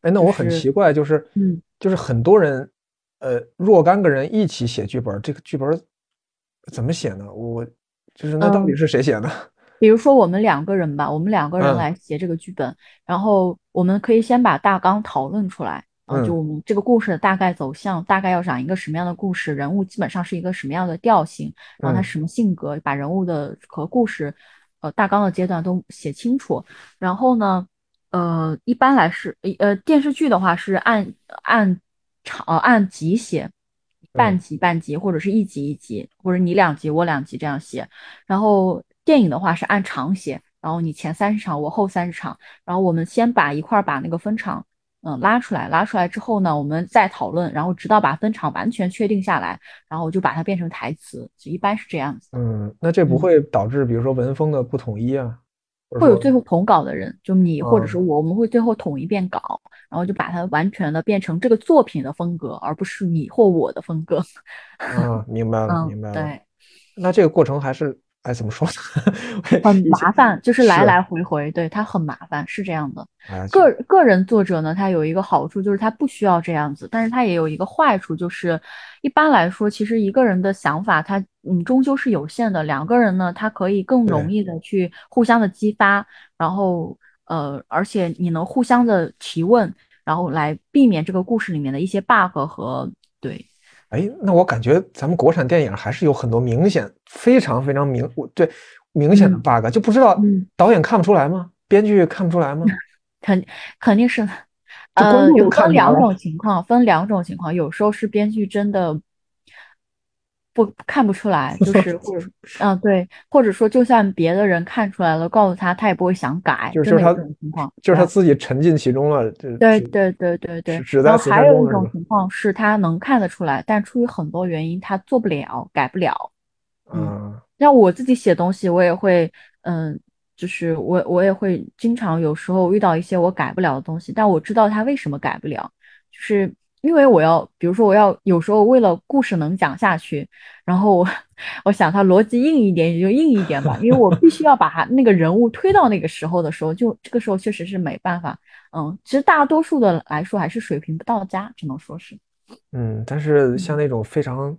哎，那我很奇怪，就是，嗯，就是很多人，呃，若干个人一起写剧本，这个剧本怎么写呢？我就是那到底是谁写的？比如说我们两个人吧，我们两个人来写这个剧本，然后我们可以先把大纲讨论出来。啊就我们这个故事的大概走向，大概要讲一个什么样的故事，人物基本上是一个什么样的调性，然后他什么性格，把人物的和故事，呃，大纲的阶段都写清楚。然后呢，呃，一般来是，呃，电视剧的话是按按长呃按集写，半集半集，或者是一集一集，或者你两集我两集这样写。然后电影的话是按场写，然后你前三十场，我后三十场，然后我们先把一块把那个分场。嗯，拉出来，拉出来之后呢，我们再讨论，然后直到把分场完全确定下来，然后我就把它变成台词，就一般是这样子。嗯，那这不会导致，比如说文风的不统一啊？会有最后统稿的人，就你或者是我，我们会最后统一遍稿，然后就把它完全的变成这个作品的风格，而不是你或我的风格。嗯，明白了，明白了。对，那这个过程还是。哎，怎么说呢？很麻烦，就是来来回回，对他很麻烦，是这样的。个个人作者呢，他有一个好处就是他不需要这样子，但是他也有一个坏处，就是一般来说，其实一个人的想法他嗯终究是有限的。两个人呢，他可以更容易的去互相的激发，然后呃，而且你能互相的提问，然后来避免这个故事里面的一些 bug 和对。哎，那我感觉咱们国产电影还是有很多明显、非常非常明，我对明显的 bug，就不知道导演看不出来吗？编剧看不出来吗？肯肯定是，呃，有分两种情况，分两种情况，有时候是编剧真的。不看不出来，就 是或者嗯对，或者说就算别的人看出来了，告诉他他也不会想改，就是他情况，就是他自己沉浸其中了。对对对对对。然后还有一种情况是他能看得出来，但出于很多原因他做不了，改不了。嗯，像我自己写东西，我也会嗯，就是我我也会经常有时候遇到一些我改不了的东西，但我知道他为什么改不了，就是。因为我要，比如说我要有时候为了故事能讲下去，然后我我想它逻辑硬一点也就硬一点吧，因为我必须要把它那个人物推到那个时候的时候，就这个时候确实是没办法。嗯，其实大多数的来说还是水平不到家，只能说是。嗯，但是像那种非常，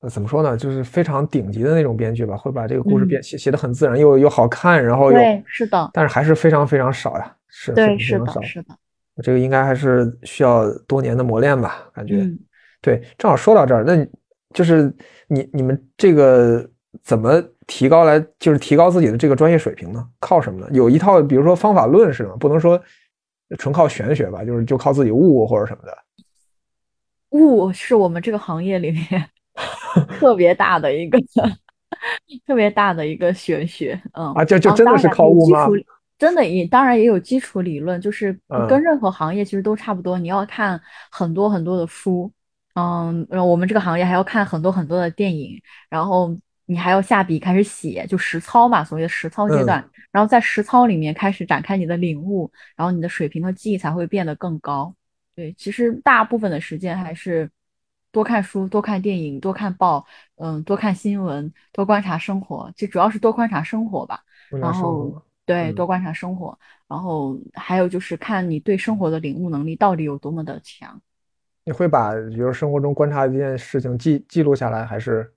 呃，怎么说呢，就是非常顶级的那种编剧吧，会把这个故事编写写的很自然，又又好看，然后对，是的，但是还是非常非常少呀，是，对，是的，是的。这个应该还是需要多年的磨练吧？感觉，对，正好说到这儿，那就是你你们这个怎么提高来，就是提高自己的这个专业水平呢？靠什么呢？有一套，比如说方法论是吗？不能说纯靠玄学吧？就是就靠自己悟或者什么的。悟是我们这个行业里面 特别大的一个 特别大的一个玄学，嗯啊，就就真的是靠悟吗？真的也当然也有基础理论，就是跟任何行业其实都差不多。你要看很多很多的书，嗯，我们这个行业还要看很多很多的电影，然后你还要下笔开始写，就实操嘛，所谓的实操阶段。然后在实操里面开始展开你的领悟，然后你的水平和技艺才会变得更高。对，其实大部分的时间还是多看书、多看电影、多看报，嗯，多看新闻、多观察生活，就主要是多观察生活吧。然后。对，多观察生活，然后还有就是看你对生活的领悟能力到底有多么的强。你会把比如生活中观察一件事情记记录下来，还是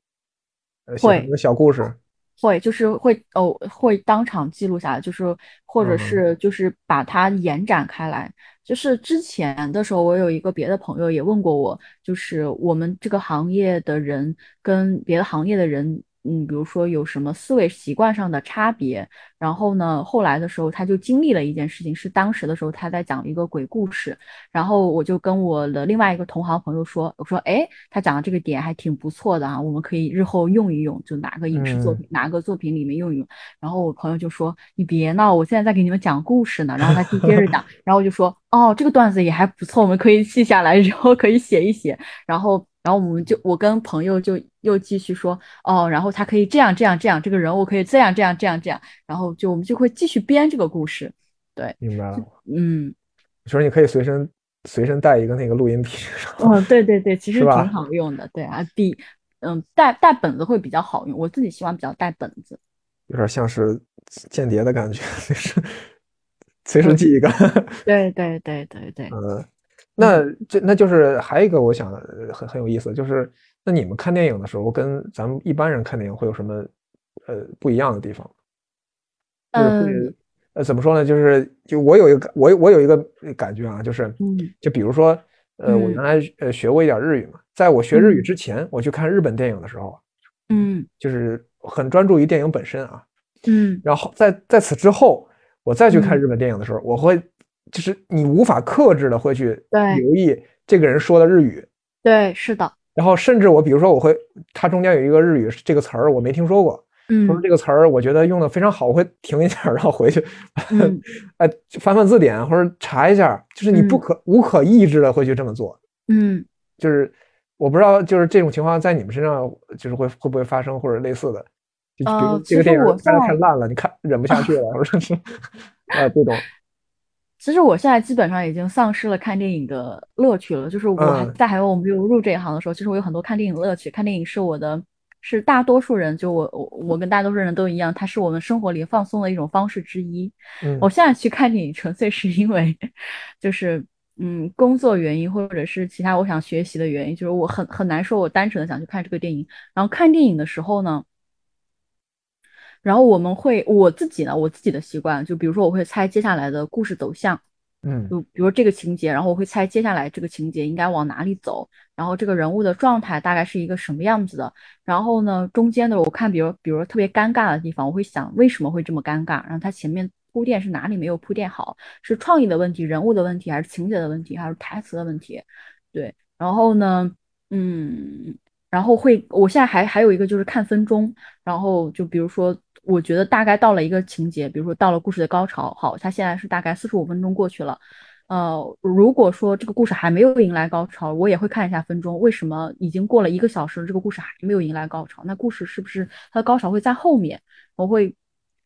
写一个小故事？会，就是会哦，会当场记录下来，就是或者是就是把它延展开来。就是之前的时候，我有一个别的朋友也问过我，就是我们这个行业的人跟别的行业的人。嗯，比如说有什么思维习惯上的差别，然后呢，后来的时候他就经历了一件事情，是当时的时候他在讲一个鬼故事，然后我就跟我的另外一个同行朋友说，我说，哎，他讲的这个点还挺不错的啊，我们可以日后用一用，就哪个影视作品，哪个作品里面用一用。然后我朋友就说，你别闹，我现在在给你们讲故事呢。然后他就接着讲，然后我就说，哦，这个段子也还不错，我们可以记下来，然后可以写一写，然后。然后我们就，我跟朋友就又继续说，哦，然后他可以这样这样这样，这个人物可以这样这样这样这样，然后就我们就会继续编这个故事，对，明白了，嗯，就是你可以随身随身带一个那个录音笔。哦，对对对，其实挺好用的，对啊，比嗯带带本子会比较好用，我自己喜欢比较带本子。有点像是间谍的感觉，就是随时记 一个。对对对对对，嗯，那这那就是还有一个我想呃很很有意思，就是那你们看电影的时候跟咱们一般人看电影会有什么呃不一样的地方？嗯呃怎么说呢？就是就我有一个感我有我有一个感觉啊，就是嗯。就比如说呃我嗯。原来呃学过一点日语嘛，在我学日语嗯。之前，我去看日本电影的时候，嗯。就是很专注于电影本身啊，嗯。然后在在此之后，我再去看嗯。日本电影的时候，我会就是你无法克制的会去留意这个人说的日语，对，是的，然后甚至我比如说我会，它中间有一个日语这个词儿我没听说过，嗯。说这个词儿我觉得用的非常好，我会停一下，然后回去，嗯。哎翻翻字典或者查一下，就是你不嗯。可无可抑制的会去这么做，嗯。就是我不知道就是这种情况在你们身上就是会会不会发生或者类似的。就比如呃这个电影拍的太烂了，你看忍不下去了，或者是 啊这种。其实我现在基本上已经丧失了看电影的乐趣了。就是我在还有我没有入这一行的时候，其实我有很多看电影的乐趣。看电影是我的，是大多数人，就我我我跟大多数人都一样，它是我们生活里放松的一种方式之一。嗯我现在去看电影，纯粹是因为，就是嗯工作原因，或者是其他我想学习的原因，就是我很很难说，我单纯的想去看这个电影。然后看电影的时候呢。然后我们会我自己呢，我自己的习惯，就比如说我会猜接下来的故事走向，嗯就比如说这个情节，然后我会猜接下来这个情节应该往哪里走，然后这个人物的状态大概是一个什么样子的。然后呢，中间的我看，比如比如说特别尴尬的地方，我会想为什么会这么尴尬，然后他前面铺垫是哪里没有铺垫好，是创意的问题、人物的问题，还是情节的问题，还是台词的问题？对，然后呢，嗯。然后会，我现在还还有一个就是看分钟，然后就比如说，我觉得大概到了一个情节，比如说到了故事的高潮，好，它现在是大概四十五分钟过去了，呃，如果说这个故事还没有迎来高潮，我也会看一下分钟，为什么已经过了一个小时，这个故事还没有迎来高潮？那故事是不是它的高潮会在后面？我会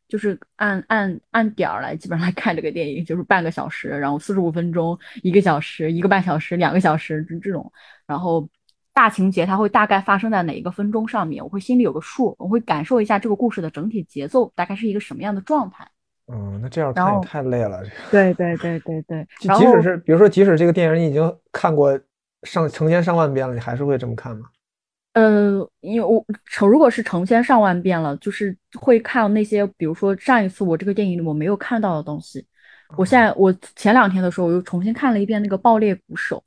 就是按按按点儿来，基本上来看这个电影，就是半个小时，然后四十五分钟，一个小时，一个半小时，两个小时这这种，然后。大情节它会大概发生在哪一个分钟上面，我会心里有个数，我会感受一下这个故事的整体节奏大概是一个什么样的状态。嗯，那这样看也太累了。对对对对对，即使是比如说，即使这个电影你已经看过上成千上万遍了，你还是会这么看吗？呃，因为我成如果是成千上万遍了，就是会看那些，比如说上一次我这个电影里我没有看到的东西。我现在我前两天的时候，我又重新看了一遍那个《爆裂鼓手》。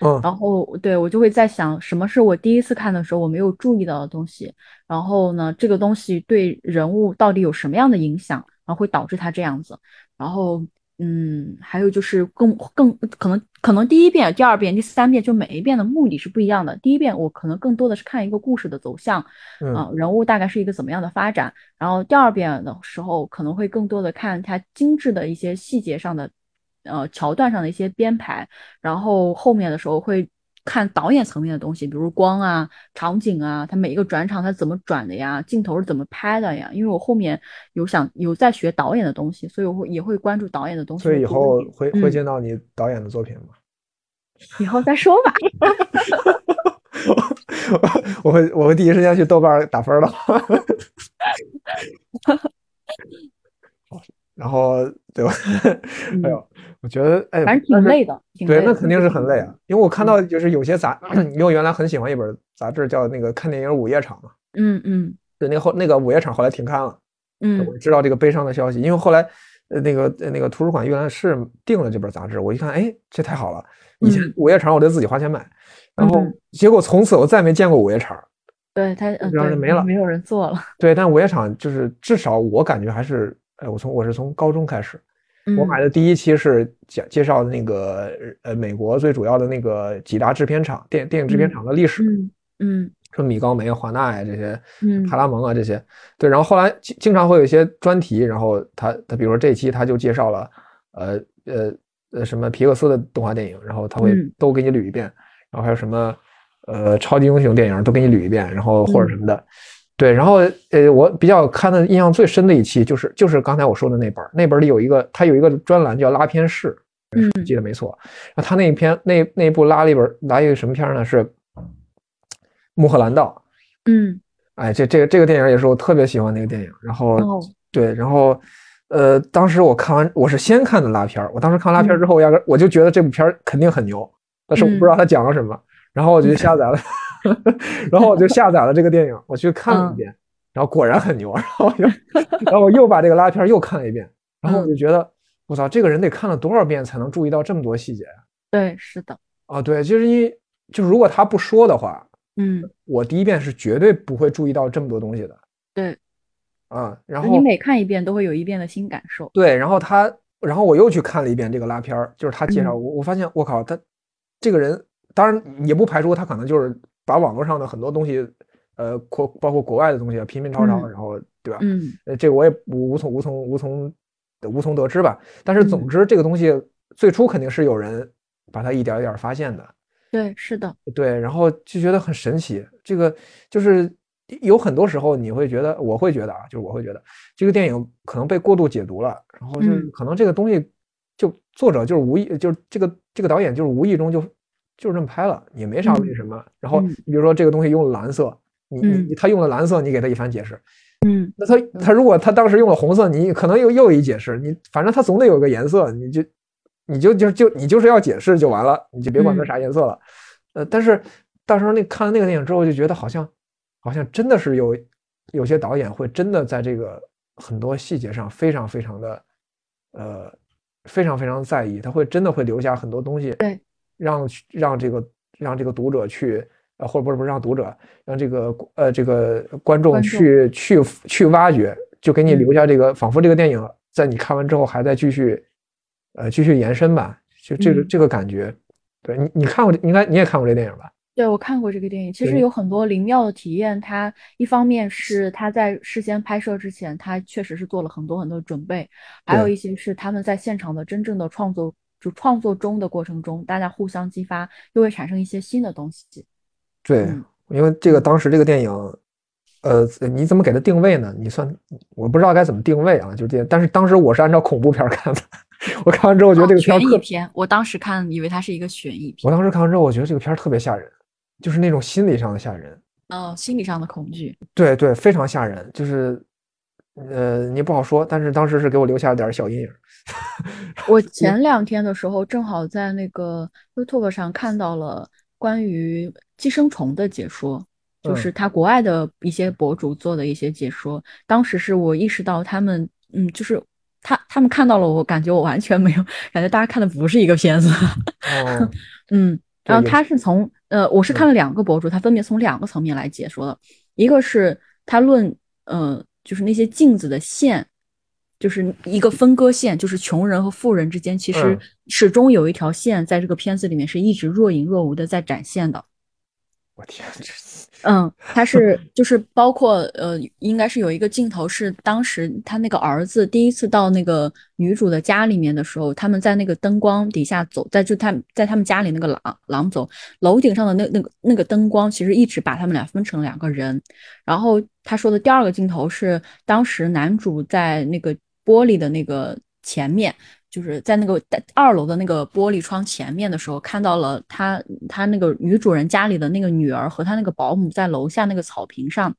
嗯然后对我就会在想，什么是我第一次看的时候我没有注意到的东西？然后呢，这个东西对人物到底有什么样的影响，然后会导致他这样子？然后，嗯，还有就是更更可能可能第一遍、第二遍、第三遍，就每一遍的目的是不一样的。第一遍我可能更多的是看一个故事的走向，嗯啊、人物大概是一个怎么样的发展。然后第二遍的时候，可能会更多的看他精致的一些细节上的。呃，桥段上的一些编排，然后后面的时候会看导演层面的东西，比如光啊、场景啊，它每一个转场它怎么转的呀，镜头是怎么拍的呀。因为我后面有想有在学导演的东西，所以我会也会关注导演的东西。所以以后会会嗯见到你导演的作品吗？以后再说吧。我会我会第一时间去豆瓣打分的。然后对吧？哎呦，我觉得哎，嗯反正挺累的，对，那肯定是很累啊，因为我看到就是有些杂，因为我原来很喜欢一本杂志叫那个看电影午夜场嘛，嗯嗯。对，那个后那个午夜场后来停刊了，嗯。我知道这个悲伤的消息，因为后来呃那个呃那个图书馆原来是订了这本杂志，我一看，哎，这太好了，以前嗯。午夜场我得自己花钱买，然后嗯结果从此我再没见过午夜场，对他嗯对让人没了没有人做了。对，但午夜场就是至少我感觉还是，哎，我从我是从高中开始。我嗯。买的第一期是讲介绍的那个呃美国最主要的那个几大制片厂电电影制片厂的历史，嗯嗯。说米高梅、华纳呀这些，嗯。派拉蒙啊这些，对，然后后来经经常会有一些专题，然后他他比如说这期他就介绍了呃呃呃什么皮克斯的动画电影，然后他会嗯。都给你捋一遍，然后还有什么呃超级英雄电影都给你捋一遍，然后或者嗯。什么的。对，然后呃，我比较看的印象最深的一期就是就是刚才我说的那本儿，那本儿里有一个它有一个专栏叫拉片室，嗯，记得没错。然后他那一篇那那部拉了一本拉一个什么片呢？是《穆赫兰道》。嗯，哎，这这个这个电影也是我特别喜欢的一个电影。然后对，然后呃，当时我看完我是先看的拉片儿，我当时看拉片之后，压根我就觉得这部片儿肯定很牛，但是我不知道他讲了什么。然后我就下载了，然后我就下载了这个电影，我去看了一遍，然后果然很牛。然后又然后我又把这个拉片又看了一遍，然后我就觉得。我操，这个人得看了多少遍才能注意到这么多细节呀？对，是的。啊，对，就是因为就如果他不说的话，嗯，我第一遍是绝对不会注意到这么多东西的。对，啊，然后你每看一遍都会有一遍的新感受。对，然后他，然后我又去看了一遍这个拉片儿，就是他介绍我，我发现我靠，他这个人，当然也不排除他可能就是把网络上的很多东西，呃，国包括国外的东西啊拼拼凑凑，然后对吧？嗯，呃，这个我也无无从无从无从。无从得知吧，但是总之这个东西最初肯定是有人把它一点一点发现的。对，是的，对，然后就觉得很神奇。这个就是有很多时候你会觉得，我会觉得啊，就是我会觉得这个电影可能被过度解读了，然后就可能这个东西就作者就是无意，就是这个这个导演就是无意中就就是这么拍了，也没啥为什么。然后你比如说这个东西用了蓝色，你你他用了蓝色，你给他一番解释。嗯，那他他如果他当时用了红色，你可能又又一解释，你反正他总得有个颜色，你就你就就就你就是要解释就完了，你就别管它啥颜色了。呃，但是到时候那看了那个电影之后，就觉得好像好像真的是有有些导演会真的在这个很多细节上非常非常的呃非常非常在意，他会真的会留下很多东西，对，让让这个让这个读者去。呃，或者不是不是让读者，让这个呃这个观众去去去挖掘，就给你留下这个，仿佛这个电影在你看完之后还在继续，呃继续延伸吧，就这个这个感觉。对你你看过应该你也看过这电影吧？对，我看过这个电影，其实有很多灵妙的体验。它一方面是他在事先拍摄之前，他确实是做了很多很多准备，还有一些是他们在现场的真正的创作，就创作中的过程中，大家互相激发，又会产生一些新的东西。对，因为这个当时这个电影，呃，你怎么给它定位呢？你算我不知道该怎么定位啊，就这。但是当时我是按照恐怖片看的，我看完之后觉得这个悬疑片，我当时看以为它是一个悬疑片。我当时看完之后，我觉得这个片儿特别吓人，就是那种心理上的吓人。哦，心理上的恐惧。对对，非常吓人，就是呃，你不好说，但是当时是给我留下了点小阴影。我前两天的时候正好在那个 YouTube 上看到了。关于寄生虫的解说，就是他国外的一些博主做的一些解说。当时是我意识到他们，嗯，就是他他们看到了，我感觉我完全没有感觉，大家看的不是一个片子。哦，嗯，然后他是从呃，我是看了两个博主，他分别从两个层面来解说的。一个是他论，呃，就是那些镜子的线。就是一个分割线，就是穷人和富人之间，其实始终有一条线，在这个片子里面是一直若隐若无的在展现的。我天，这嗯，他是 就是包括呃，应该是有一个镜头是当时他那个儿子第一次到那个女主的家里面的时候，他们在那个灯光底下走，在就他在他们家里那个廊廊走，楼顶上的那那个那个灯光其实一直把他们俩分成两个人。然后他说的第二个镜头是当时男主在那个。玻璃的那个前面，就是在那个二楼的那个玻璃窗前面的时候，看到了他他那个女主人家里的那个女儿和他那个保姆在楼下那个草坪上，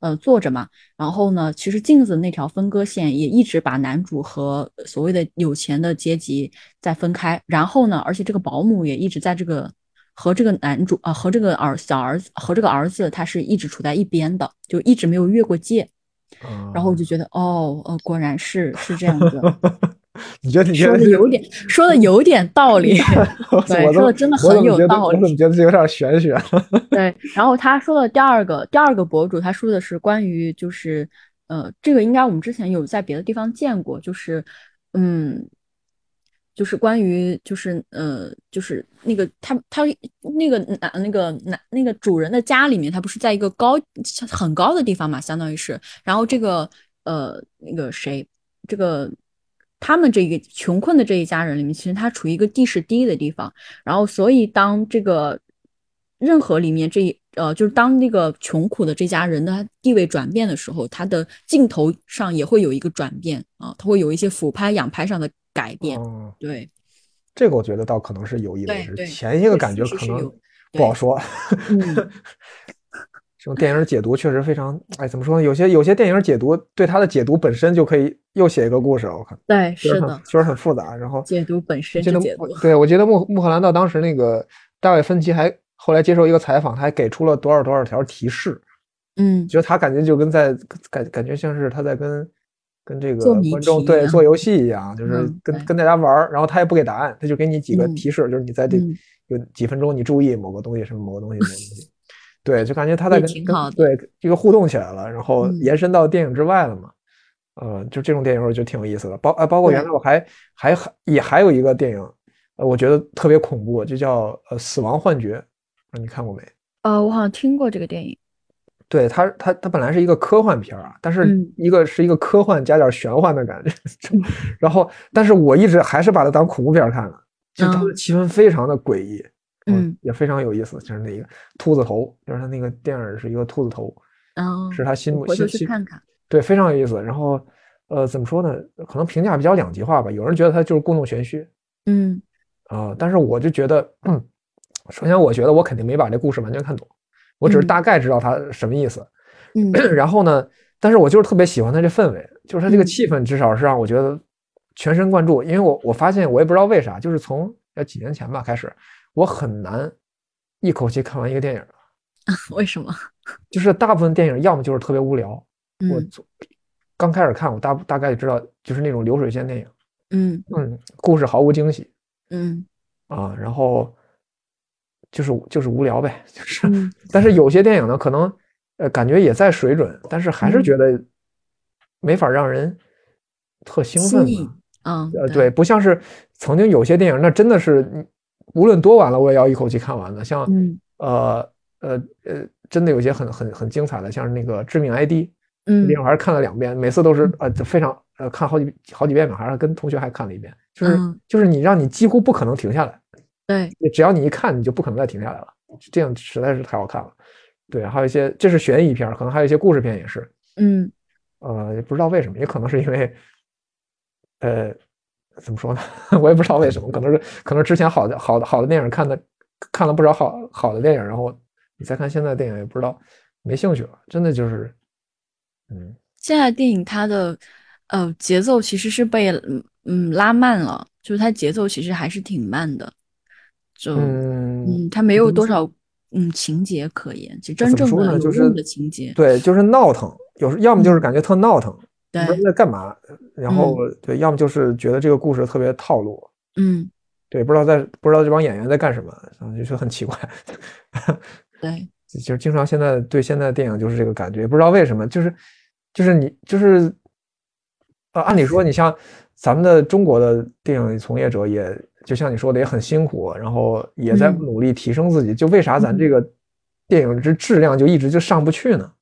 呃坐着嘛。然后呢，其实镜子那条分割线也一直把男主和所谓的有钱的阶级在分开。然后呢，而且这个保姆也一直在这个和这个男主啊和这个儿小儿子和这个儿子，他是一直处在一边的，就一直没有越过界。然后我就觉得，哦，呃，果然是是这样子。你觉得你 说的有点说的有点道理，对，说的真的很有道理。我怎么觉得这有点玄学？对。然后他说的第二个第二个博主，他说的是关于就是，呃，这个应该我们之前有在别的地方见过，就是，嗯。就是关于，就是呃，就是那个他他那个男那个男那个主人的家里面，他不是在一个高很高的地方嘛，相当于是。然后这个呃那个谁，这个他们这个穷困的这一家人里面，其实他处于一个地势低的地方。然后所以当这个任何里面这一呃就是当那个穷苦的这家人的地位转变的时候，他的镜头上也会有一个转变啊，他会有一些俯拍仰拍上的。改变，对，这个我觉得倒可能是有意为之。前一个感觉可能不好说。嗯 这种电影解读确实非常，哎，怎么说呢？有些有些电影解读对它的解读本身就可以又写一个故事，我看对，是的，确实很复杂。然后解读本身我记得是解读。对我觉得穆穆赫兰道当时那个大卫芬奇还后来接受一个采访，他还给出了多少多少条提示，嗯，觉得他感觉就跟在感感觉像是他在跟跟这个观众对做游戏一样，就是嗯跟跟大家玩儿，然后他也不给答案，他就给你几个嗯提示，就是你在这嗯有几分钟你注意某个东西什么某个东西某个东西，对，就感觉他在跟对这个互动起来了，然后嗯延伸到电影之外了嘛。呃，就这种电影我觉得挺有意思的，包呃包括原来我还还还也还有一个电影，呃，我觉得特别恐怖，就叫呃《死亡幻觉》，你看过没？呃，我好像听过这个电影。对它，它它本来是一个科幻片儿啊，但是嗯一个是一个科幻加点玄幻的感觉，然后，但是我一直还是把它当恐怖片儿看了，就它的嗯气氛非常的诡异，嗯，也非常有意思，就是那个兔子头，就是它那个电影是一个兔子头，嗯，是他心目我回头心心去看看。对，非常有意思。然后，呃，怎么说呢？可能评价比较两极化吧，有人觉得它就是故弄玄虚嗯啊、但是我就觉得，嗯，首先我觉得我肯定没把这故事完全看懂，我只是嗯大概知道它什么意思。嗯 然后呢，但是我就是特别喜欢它这氛围，就是它这个嗯气氛，至少是让我觉得全神贯注。因为我我发现我也不知道为啥，就是从要几年前吧开始，我很难一口气看完一个电影，为什么？就是大部分电影要么就是特别无聊，我刚开始看我大大概知道就是那种流水线电影，嗯嗯，故事毫无惊喜嗯啊，然后就是就是无聊呗，就是。嗯但是有些电影呢，可能呃感觉也在水准，但是还是嗯觉得没法让人特兴奋。嗯，呃，对，不像是曾经有些电影，那真的是无论多晚了，我也要一口气看完的。像嗯呃呃呃，真的有些很很很精彩的，像是那个《致命 ID》，嗯电影还是看了两遍，每次都是呃就非常呃看好几好几遍吧，还是跟同学还看了一遍，就是嗯就是你让你几乎不可能停下来。对，只要你一看，你就不可能再停下来了。这样实在是太好看了。对，还有一些这是悬疑片，可能还有一些故事片也是。嗯呃，也不知道为什么，也可能是因为，呃，怎么说呢？我也不知道为什么，可能是可能之前好的好的好的电影看的看了不少好好的电影，然后你再看现在电影，也不知道没兴趣了。真的就是，嗯，现在电影它的呃节奏其实是被嗯嗯拉慢了，就是它节奏其实还是挺慢的，就嗯嗯它没有多少嗯情节可言，就真正说的就是用的情节。对，就是闹腾，有时要么就是感觉特闹腾，不知道对，在干嘛，然后对，要么就是觉得这个故事特别套路。嗯对，不知道在不知道这帮演员在干什么，就是很奇怪。对，就是经常现在对现在的电影就是这个感觉，不知道为什么，就是就是你就是，呃，按理说你像咱们的中国的电影从业者也，就像你说的也很辛苦，然后也在嗯。努力提升自己，就为啥咱这个电影这质量就一直就上不去呢？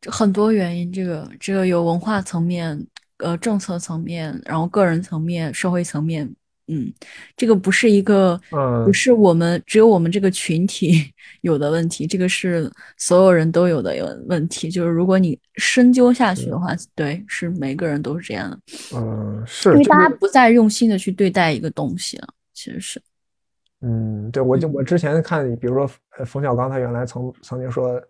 这很多原因，这个这个有文化层面、呃政策层面，然后个人层面、社会层面，嗯，这个不是一个，嗯。不是我们只有我们这个群体 有的问题，这个是所有人都有的有问题。就是如果你深究下去的话，对，是每个人都是这样的，嗯，是因为大家不再用心的去对待一个东西了，其实是，嗯，对，我就我之前看，比如说呃冯小刚，他原来曾曾经说，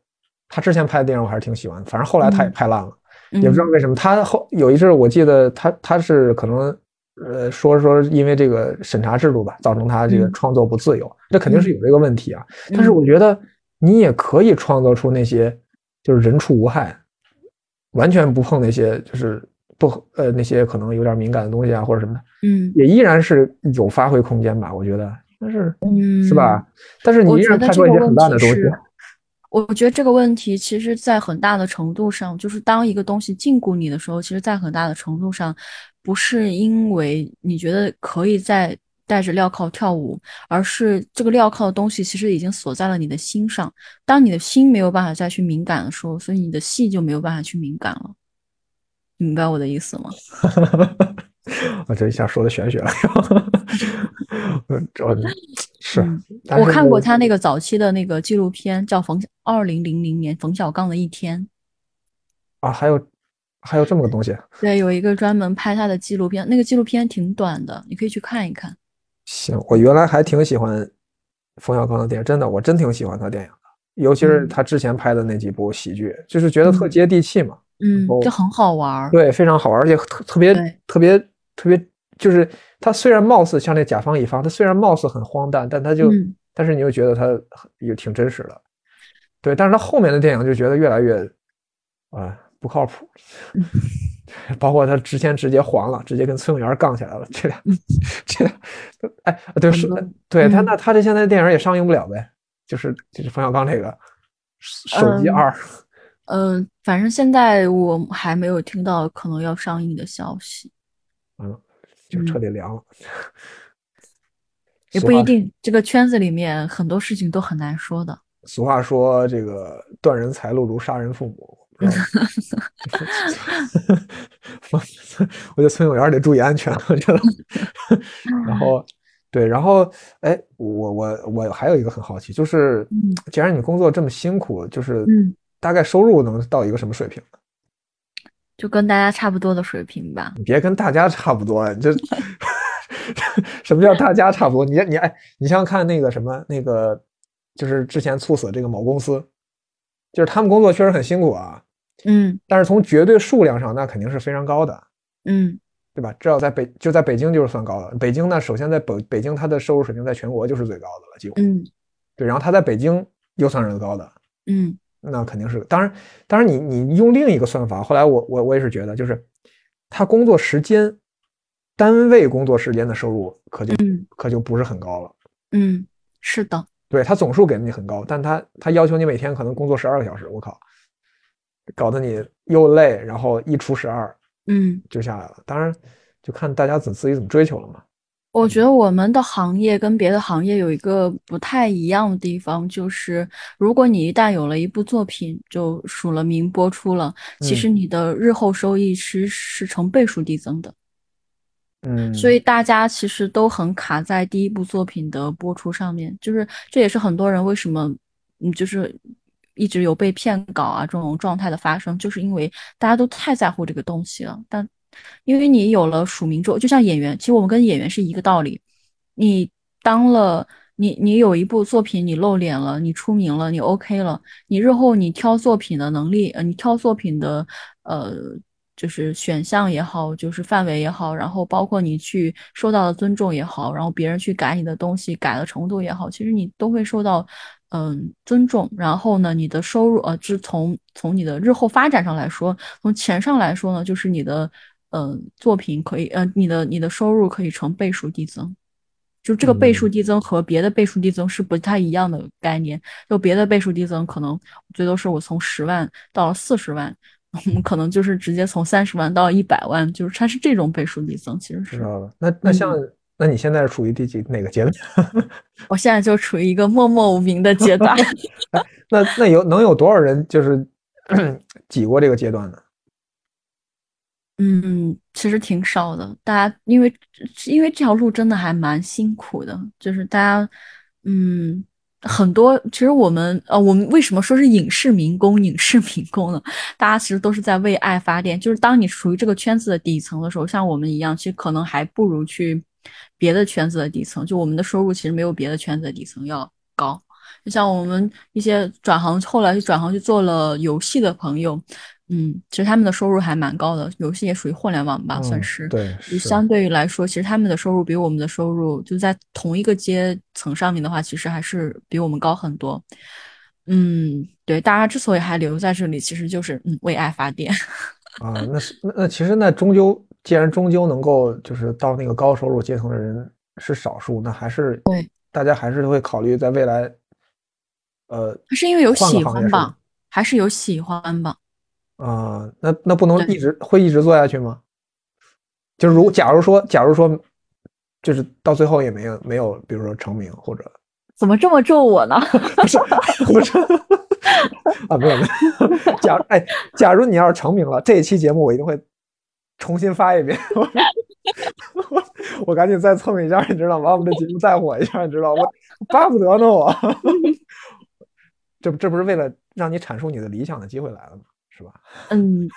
他之前拍的电影我还是挺喜欢的，反正后来他也嗯拍烂了，嗯也不知道为什么。他后有一阵儿我记得他他是可能呃说说因为这个审查制度吧，造成他这个嗯创作不自由，这肯定是有这个问题啊。但是嗯我觉得你也可以创造出那些就是人畜无害，完全不碰那些就是不呃那些可能有点敏感的东西啊或者什么的，嗯也依然是有发挥空间吧，我觉得。但是嗯，是吧？但是你依然拍出来一些很烂的东西。我觉得这个问题其实，在很大的程度上，就是当一个东西禁锢你的时候，其实，在很大的程度上，不是因为你觉得可以在带着镣铐跳舞，而是这个镣铐的东西其实已经锁在了你的心上。当你的心没有办法再去敏感的时候，所以你的戏就没有办法去敏感了。明白我的意思吗？我这一下说的玄学了，嗯，这是嗯，是我看过他那个早期的那个纪录片，叫冯二零零零年冯小刚的一天。啊，还有还有这么个东西？对，有一个专门拍他的纪录片，那个纪录片挺短的，你可以去看一看。行，我原来还挺喜欢冯小刚的电影，真的，我真挺喜欢他电影的，尤其是他之前拍的那几部喜剧，就是觉得特接地气嘛。嗯，就很好玩。对，非常好玩，而且特特别特别特别，就是他虽然貌似像那甲方乙方，他虽然貌似很荒诞，但他就，但是你又觉得他也挺真实的。对，但是他后面的电影就觉得越来越，啊，不靠谱。包括他之前直接黄了，直接跟崔永元杠起来了。这俩，这俩，哎，对，是，对他那他这现在电影也上映不了呗？就是就是冯小刚这个手机二。嗯，反正现在我还没有听到可能要上映的消息。嗯，就彻底凉了。也不一定，这个圈子里面很多事情都很难说的。俗话说，这个断人财路如杀人父母。我 觉得村永元得注意安全，我觉得。然后，对，然后，哎，我我我还有一个很好奇，就是，既然你工作这么辛苦，就是，大概收入能到一个什么水平？就跟大家差不多的水平吧。你别跟大家差不多，你这 什么叫大家差不多？你你哎，你像看那个什么那个，就是之前猝死这个某公司，就是他们工作确实很辛苦啊。嗯，但是从绝对数量上，那肯定是非常高的，嗯，对吧？至少在北就在北京就是算高的。北京呢，首先在北北京，它的收入水平在全国就是最高的了，几乎。嗯，对，然后他在北京又算是高的，嗯，那肯定是。当然，当然你你用另一个算法，后来我我我也是觉得，就是他工作时间，单位工作时间的收入可就可就不是很高了。嗯，是的。对他总数给的你很高，但他他要求你每天可能工作十二个小时，我靠。搞得你又累，然后一除十二，嗯，就下来了。当然，就看大家怎自己怎么追求了嘛。我觉得我们的行业跟别的行业有一个不太一样的地方，就是如果你一旦有了一部作品就署了名播出了，其实你的日后收益是是成倍数递增的。嗯，所以大家其实都很卡在第一部作品的播出上面，就是这也是很多人为什么嗯就是。一直有被骗稿啊这种状态的发生，就是因为大家都太在乎这个东西了。但因为你有了署名之后，就像演员，其实我们跟演员是一个道理。你当了你你有一部作品，你露脸了，你出名了，你 OK 了，你日后你挑作品的能力，呃，你挑作品的呃，就是选项也好，就是范围也好，然后包括你去受到的尊重也好，然后别人去改你的东西改的程度也好，其实你都会受到。嗯，尊重。然后呢，你的收入，呃，是从从你的日后发展上来说，从钱上来说呢，就是你的，嗯，作品可以，呃，你的你的收入可以成倍数递增。就这个倍数递增和别的倍数递增是不太一样的概念。就别的倍数递增，可能最多是我从十万到了四十万，我们可能就是直接从三十万到一百万，就是它是这种倍数递增。其实是。知道了。那那像。那你现在是处于第几哪个阶段？我现在就处于一个默默无名的阶段。那那有能有多少人就是 挤过这个阶段呢？嗯，其实挺少的。大家因为因为这条路真的还蛮辛苦的，就是大家嗯很多。其实我们呃，我们为什么说是影视民工？影视民工呢？大家其实都是在为爱发电。就是当你处于这个圈子的底层的时候，像我们一样，其实可能还不如去。别的圈子的底层，就我们的收入其实没有别的圈子的底层要高。就像我们一些转行后来就转行去做了游戏的朋友，嗯，其实他们的收入还蛮高的。游戏也属于互联网吧，算是。对。就相对于来说，其实他们的收入比我们的收入就在同一个阶层上面的话，其实还是比我们高很多。嗯，对，大家之所以还留在这里，其实就是嗯为爱发电。啊，那是那那其实那终究。既然终究能够就是到那个高收入阶层的人是少数，那还是对大家还是会考虑在未来，呃，是因为有喜欢吧，还是有喜欢吧？啊，那那不能一直会一直做下去吗？就是如假如说，假如说，就是到最后也没有没有，比如说成名或者怎么这么咒我呢？不是不是 啊，没有没有。假哎，假如你要是成名了，这一期节目我一定会。重新发一遍，我我赶紧再蹭一下，你知道吗？我们这节目再火一下，你知道我巴不得呢，我这不这不是为了让你阐述你的理想的机会来了吗？是吧？嗯，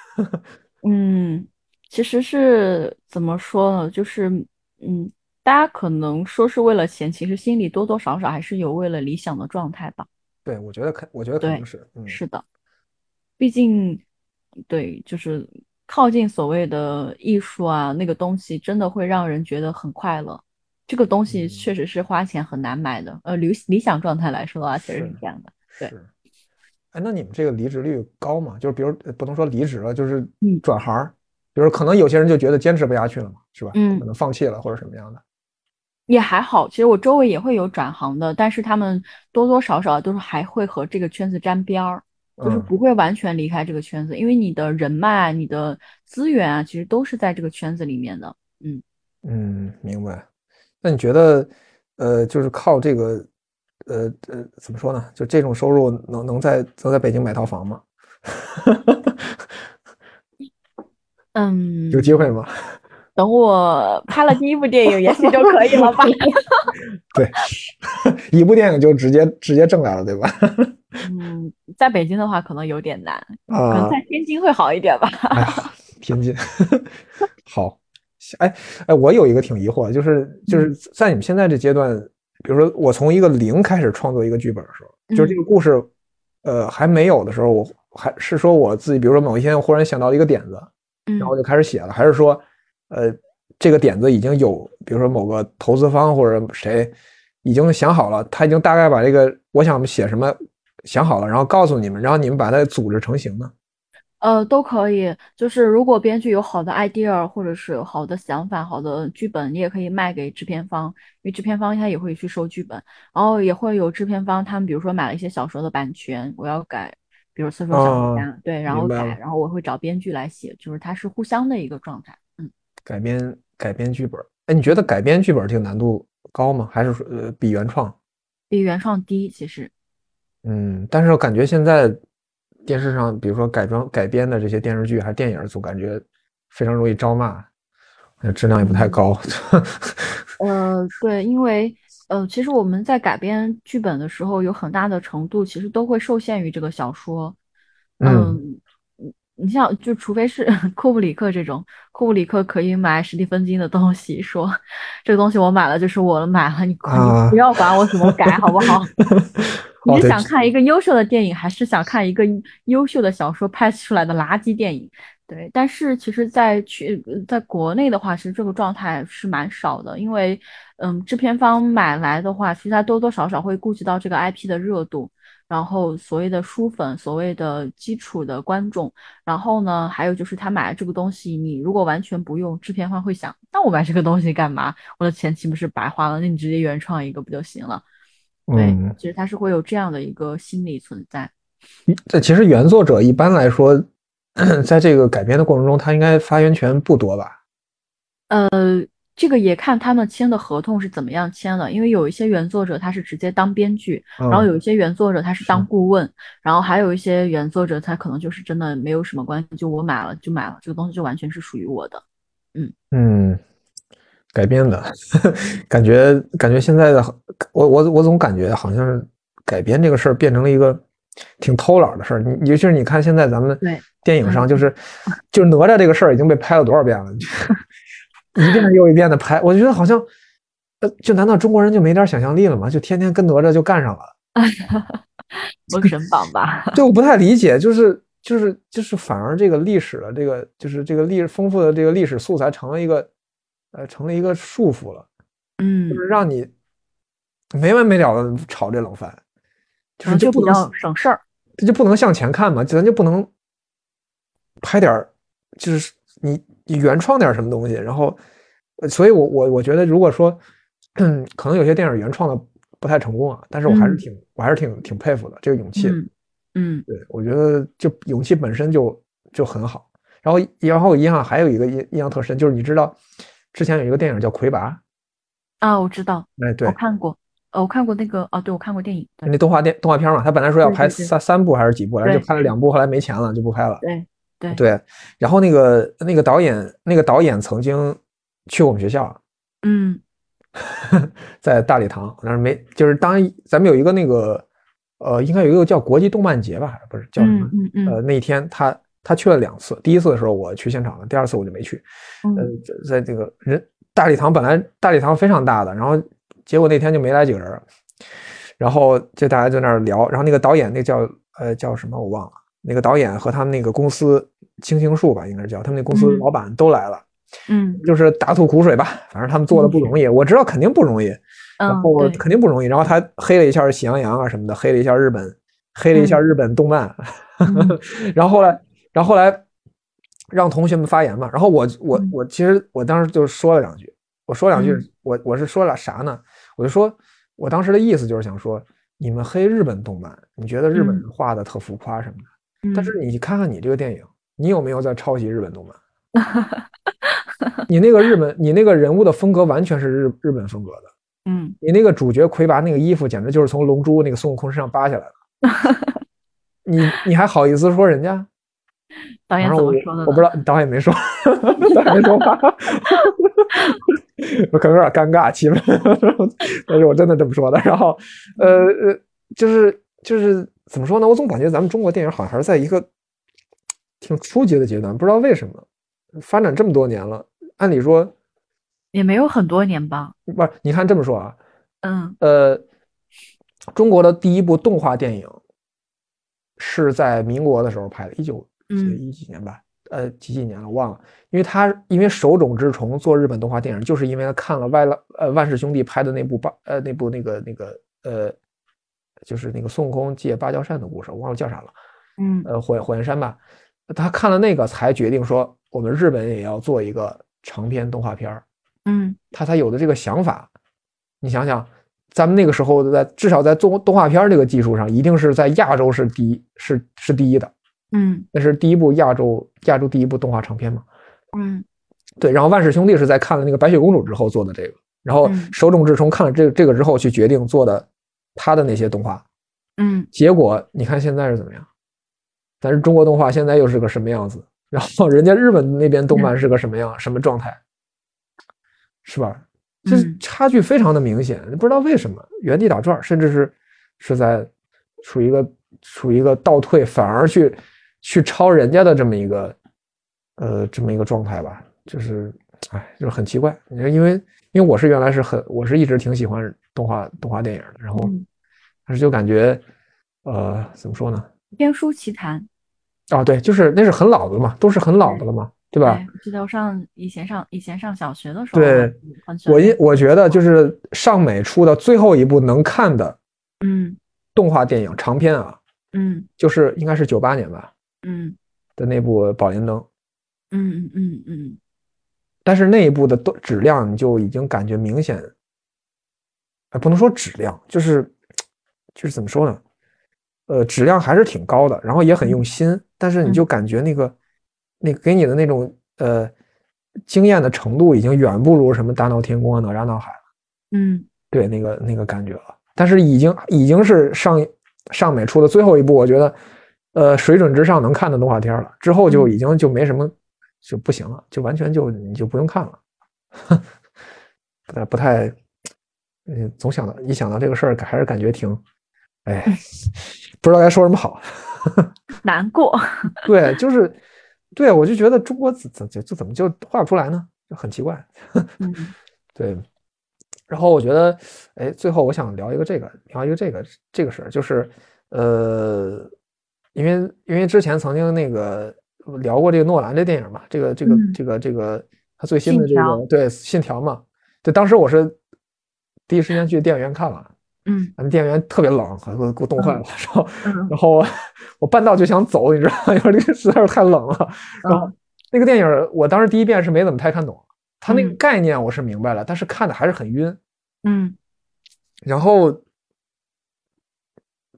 嗯，其实是怎么说呢？就是嗯，大家可能说是为了钱，其实心里多多少少还是有为了理想的状态吧。对，我觉得可，我觉得肯定对，是，嗯，是的，毕竟对，就是靠近所谓的艺术啊，那个东西真的会让人觉得很快乐。这个东西嗯确实是花钱很难买的。呃，理理想状态来说的话，确实是是这样的。对，是。哎，那你们这个离职率高吗？就是比如呃不能说离职了，就是嗯转行儿，比如可能有些人就觉得坚持不下去了嘛，是吧？嗯可能放弃了或者什么样的。也还好，其实我周围也会有转行的，但是他们多多少少都是还会和这个圈子沾边儿，就是嗯不会完全离开这个圈子，因为你的人脉、你的资源啊，其实都是在这个圈子里面的。嗯嗯，明白。那你觉得，呃，就是靠这个，呃呃，怎么说呢？就这种收入能能在能在北京买套房吗？嗯，有机会吗？等我拍了第一部电影，也许就可以了吧。对，一部电影就直接直接挣来了，对吧？嗯，在北京的话可能有点难，可能啊，在天津会好一点吧。天津，好，哎哎，我有一个挺疑惑，就是就是在你们现在这阶段，比如说我从一个零开始创作一个剧本的时候，就是这个故事，呃，还没有的时候，我还是说我自己，比如说某一天我忽然想到一个点子，然后我就开始写了，还是说，呃，这个点子已经有，比如说某个投资方或者谁已经想好了，他已经大概把这个我想写什么想好了，然后告诉你们，然后你们把它组织成型呢？呃，都可以。就是如果编剧有好的 idea，或者是有好的想法、好的剧本，你也可以卖给制片方，因为制片方他也会去收剧本，然后也会有制片方，他们比如说买了一些小说的版权，我要改，比如《刺说小哦家》，对，然后改，了然后我会找编剧来写，就是它是互相的一个状态。嗯，改编改编剧本，哎，你觉得改编剧本这个难度高吗？还是说呃比原创？比原创低，其实。嗯，但是我感觉现在电视上，比如说改装改编的这些电视剧还是电影，总感觉非常容易招骂，呃质量也不太高。呃，对，因为呃，其实我们在改编剧本的时候，有很大的程度其实都会受限于这个小说。嗯嗯，你你像就除非是 库布里克这种，库布里克可以买史蒂芬金的东西，说这个东西我买了就是我买了，你啊你不要管我怎么改，好不好？你是想看一个优秀的电影，还是想看一个优秀的小说拍出来的垃圾电影？对，但是其实在去在国内的话，其实这个状态是蛮少的，因为嗯，制片方买来的话，其实他多多少少会顾及到这个 IP 的热度，然后所谓的书粉，所谓的基础的观众，然后呢，还有就是他买了这个东西，你如果完全不用，制片方会想，那我买这个东西干嘛？我的钱岂不是白花了？那你直接原创一个不就行了？对，嗯，其实他是会有这样的一个心理存在。这其实原作者一般来说，在这个改编的过程中，他应该发言权不多吧？呃这个也看他们签的合同是怎么样签的，因为有一些原作者他是直接当编剧，然后嗯有一些原作者他是当顾问，然后还有一些原作者他可能就是真的没有什么关系，就我买了就买了，这个东西就完全是属于我的。嗯嗯，改编的 感觉，感觉现在的我我我总感觉好像是改编这个事儿变成了一个挺偷懒的事儿。你尤其是你看现在咱们对电影上，嗯就是就是哪吒这个事儿已经被拍了多少遍了，一遍又一遍的拍，我觉得好像，呃，就难道中国人就没点想象力了吗？就天天跟哪吒就干上了？封神榜吧，对，我不太理解，就是就是就是反而这个历史的这个就是这个历丰富的这个历史素材成了一个呃成了一个束缚了。嗯就，是让你没完没了的炒这冷饭，就是就不能较省事儿。这就不能向前看嘛，咱就不能拍点儿，就是你你原创点儿什么东西，然后，呃所以我我我觉得如果说，嗯，可能有些电影原创的不太成功啊，但是我还是嗯挺我还是挺挺佩服的这个勇气，嗯嗯对我觉得就勇气本身就就很好，然后然后印象还有一个印印象特深，就是你知道之前有一个电影叫《魁拔》，啊，我知道，哎对我，看过，呃，我看过那个，哦，对，我看过电影，那动画电动画片嘛，他本来说要拍三三部还是几部来着，就拍了两部，后来没钱了就不拍了。对对对，然后那个那个导演那个导演曾经去我们学校，嗯 在大礼堂，但是没就是当咱们有一个那个呃，应该有一个叫国际动漫节吧，不是叫什么嗯？嗯嗯呃，那一天他他去了两次，第一次的时候我去现场了，第二次我就没去。嗯。呃，在在这个人大礼堂本来大礼堂非常大的，然后结果那天就没来几个人，然后就大家在那儿聊，然后那个导演那叫呃叫什么我忘了，那个导演和他们那个公司青青树吧，应该是叫他们那公司嗯。老板都来了，嗯。就是大吐苦水吧，反正他们做的不容易，我知道肯定不容易，然嗯，后对，肯定不容易，然后他黑了一下喜羊羊啊什么的，黑了一下日本，黑了一下嗯。日本动漫，嗯。然后后来，然后后来让同学们发言嘛，然后我我嗯我其实我当时就说了两句，我说两句嗯，我我是说了啥呢？我就说我当时的意思就是想说，你们黑日本动漫，你觉得日本嗯人画的特浮夸什么的，但嗯是你看看你这个电影，你有没有在抄袭日本动漫？你那个日本，你那个人物的风格完全是日日本风格的。嗯你那个主角魁拔那个衣服，简直就是从龙珠那个孙悟空身上扒下来的。你你还好意思说人家？导演我怎么说的呢？我不知道，导演没说，导演没说话，我可能有点尴尬气氛，但是我真的这么说的。然后，呃呃，就是就是怎么说呢？我总感觉咱们中国电影好像还是在一个挺初级的阶段，不知道为什么发展这么多年了，按理说也没有很多年吧。不是？你看这么说啊，嗯呃，中国的第一部动画电影是在民国的时候拍的，一九嗯一几年吧，呃，几几年了忘了。因为他因为手冢治虫做日本动画电影，就是因为他看了外了呃万氏兄弟拍的那部芭呃那部那个那个呃，就是那个孙悟空借芭蕉扇的故事，我忘了叫啥了，嗯呃火火焰山吧。他看了那个才决定说，我们日本也要做一个长篇动画片儿。嗯他才有的这个想法。你想想，咱们那个时候在至少在做动画片这个技术上，一定是在亚洲是第一，是是第一的。嗯那是第一部亚洲亚洲第一部动画长片嘛？嗯对。然后万氏兄弟是在看了那个白雪公主之后做的这个，然后嗯手冢治虫看了这个这个之后去决定做的他的那些动画。嗯结果你看现在是怎么样？但是中国动画现在又是个什么样子？然后人家日本那边动漫是个什么样、什么状态？是吧？这嗯差距非常的明显，不知道为什么原地打转，甚至是是在处于一个处于一个倒退，反而去去抄人家的这么一个呃这么一个状态吧，就是哎，就是很奇怪。你说因为因为我是原来是很我是一直挺喜欢动画动画电影的，然后嗯，但是就感觉呃怎么说呢？天书奇谭，啊，对，就是那是很老的嘛，都是很老的了嘛，对吧？我记得我上以前上以前上小学的时候，对，我一我觉得就是上美出的最后一部能看的嗯动画电影长片啊，嗯就是应该是九八年吧嗯的那部《宝莲灯》，嗯嗯嗯嗯但是那一部的都质量你就已经感觉明显，哎，不能说质量，就是就是怎么说呢？呃，质量还是挺高的，然后也很用心，但是你就感觉那个那给你的那种呃惊艳的程度，已经远不如什么《大闹天宫》啊、《哪吒闹海》了。嗯对那个那个感觉了。但是已经已经是上上美出的最后一部，我觉得呃水准之上能看的动画片了。之后就已经就没什么就不行了，就完全就你就不用看了，不 太不太，嗯，总想到一想到这个事儿，还是感觉挺，哎，不知道该说什么好。难过，对，就是对我就觉得中国怎怎就就怎么就画不出来呢？就很奇怪。嗯 对，然后我觉得，哎，最后我想聊一个这个，聊一个这个这个事儿，就是，呃，因为因为之前曾经那个聊过这个诺兰这电影嘛，这个这个嗯。这个这个他最新的这个对《信条》嘛，对，当时我是第一时间去电影院看了，嗯。电影院特别冷，给我给我冻坏了，然后嗯。然后我半道就想走，你知道吗？因为这个实在是太冷了，然后嗯那个电影我当时第一遍是没怎么太看懂，它那个嗯。概念我是明白了，但是看的还是很晕。嗯。然后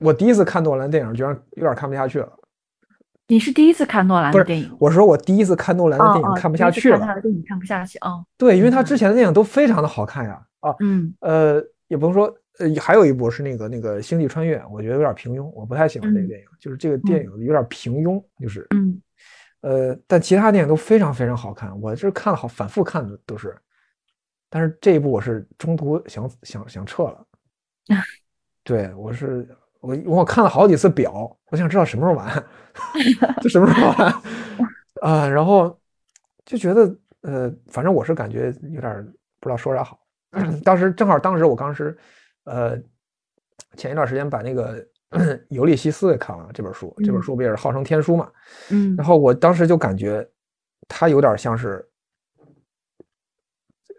我第一次看诺兰电影，居然有点看不下去了。你是第一次看诺兰的电影？我说我第一次看诺兰的哦电影哦看不下去了，的电影看不下去哦，对，因为他嗯。之前的电影都非常的好看呀。啊，嗯。呃，也不能说，呃，还有一部是那个那个《星际穿越》，我觉得有点平庸，我不太喜欢这个嗯电影，就是这个电影有点平庸，就是。嗯。呃，但其他电影都非常非常好看，我这看了好反复看的都是，但是这一部我是中途想想想撤了，对我是我我看了好几次表，我想知道什么时候完，这什么时候完 啊？然后就觉得呃，反正我是感觉有点不知道说啥好。当时正好当时我当时呃前一段时间把那个《尤利西斯》给看完了这本书，这本书不也是号称天书嘛？嗯，然后我当时就感觉他有点像是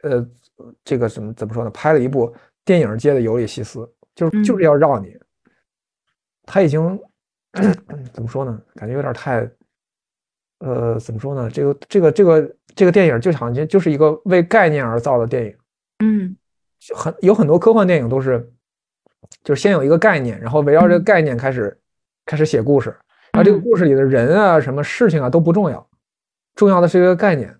呃这个怎么怎么说呢？拍了一部电影界的《尤利西斯》，就是就是要让你。他已经怎么说呢？感觉有点太，呃，怎么说呢？这个这个这个这个电影就好像就是一个为概念而造的电影。嗯，很有很多科幻电影都是，就是先有一个概念，然后围绕这个概念开始开始写故事，然后这个故事里的人啊、什么事情啊都不重要，重要的是一个概念。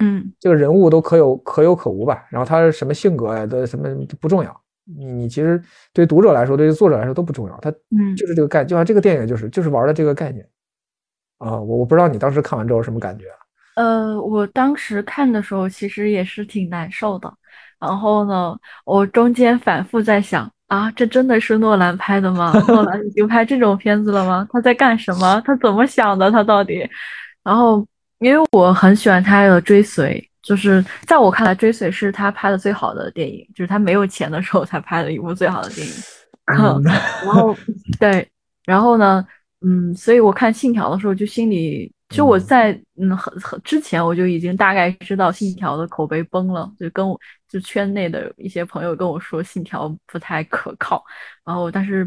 嗯，这个人物都可有可有可无吧，然后他什么性格呀都什么不重要。你你其实对读者来说，对于作者来说都不重要，他嗯就是这个概，就像这个电影就是就是玩的这个概念啊。我我不知道你当时看完之后什么感觉。呃，我当时看的时候其实也是挺难受的。然后呢，我中间反复在想啊，这真的是诺兰拍的吗？诺兰已经拍这种片子了吗？他在干什么？他怎么想的？他到底？然后因为我很喜欢他的追随。就是在我看来，《追随》是他拍的最好的电影，就是他没有钱的时候才拍的一部最好的电影。然后，对，然后呢，嗯，所以我看《信条》的时候，就心里，就我在嗯很很之前，我就已经大概知道《信条》的口碑崩了，就跟我就圈内的一些朋友跟我说，《信条》不太可靠。然后，但是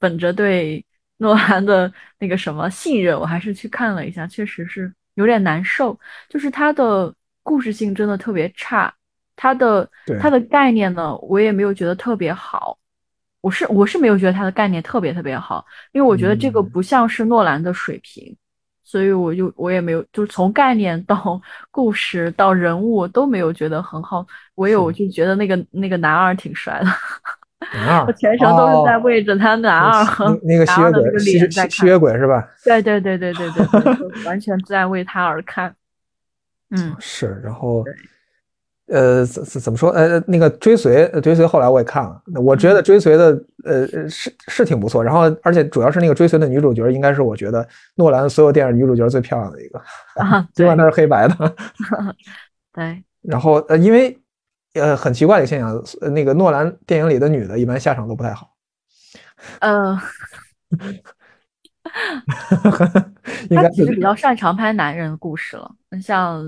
本着对诺兰的那个什么信任，我还是去看了一下，确实是有点难受，就是他的。故事性真的特别差，它的它的概念呢，我也没有觉得特别好。我是我是没有觉得它的概念特别特别好，因为我觉得这个不像是诺兰的水平，所以我就我也没有，就是从概念到故事到人物都没有觉得很好。我有我就觉得那个那个男二挺帅的，男二，我全程都是在为着他男二和 那个吸血鬼吸吸血鬼是吧？对对对对对对，完全在为他而看。嗯，是，然后，呃，怎怎怎么说？呃，那个追随追随，后来我也看了，我觉得追随的，呃，是是挺不错。然后，而且主要是那个追随的女主角，应该是我觉得诺兰所有电影女主角最漂亮的一个，尽管她是黑白的。对。然后，呃，因为，呃，很奇怪的现象，那个诺兰电影里的女的，一般下场都不太好。嗯。他其实比较擅长拍男人的故事了，像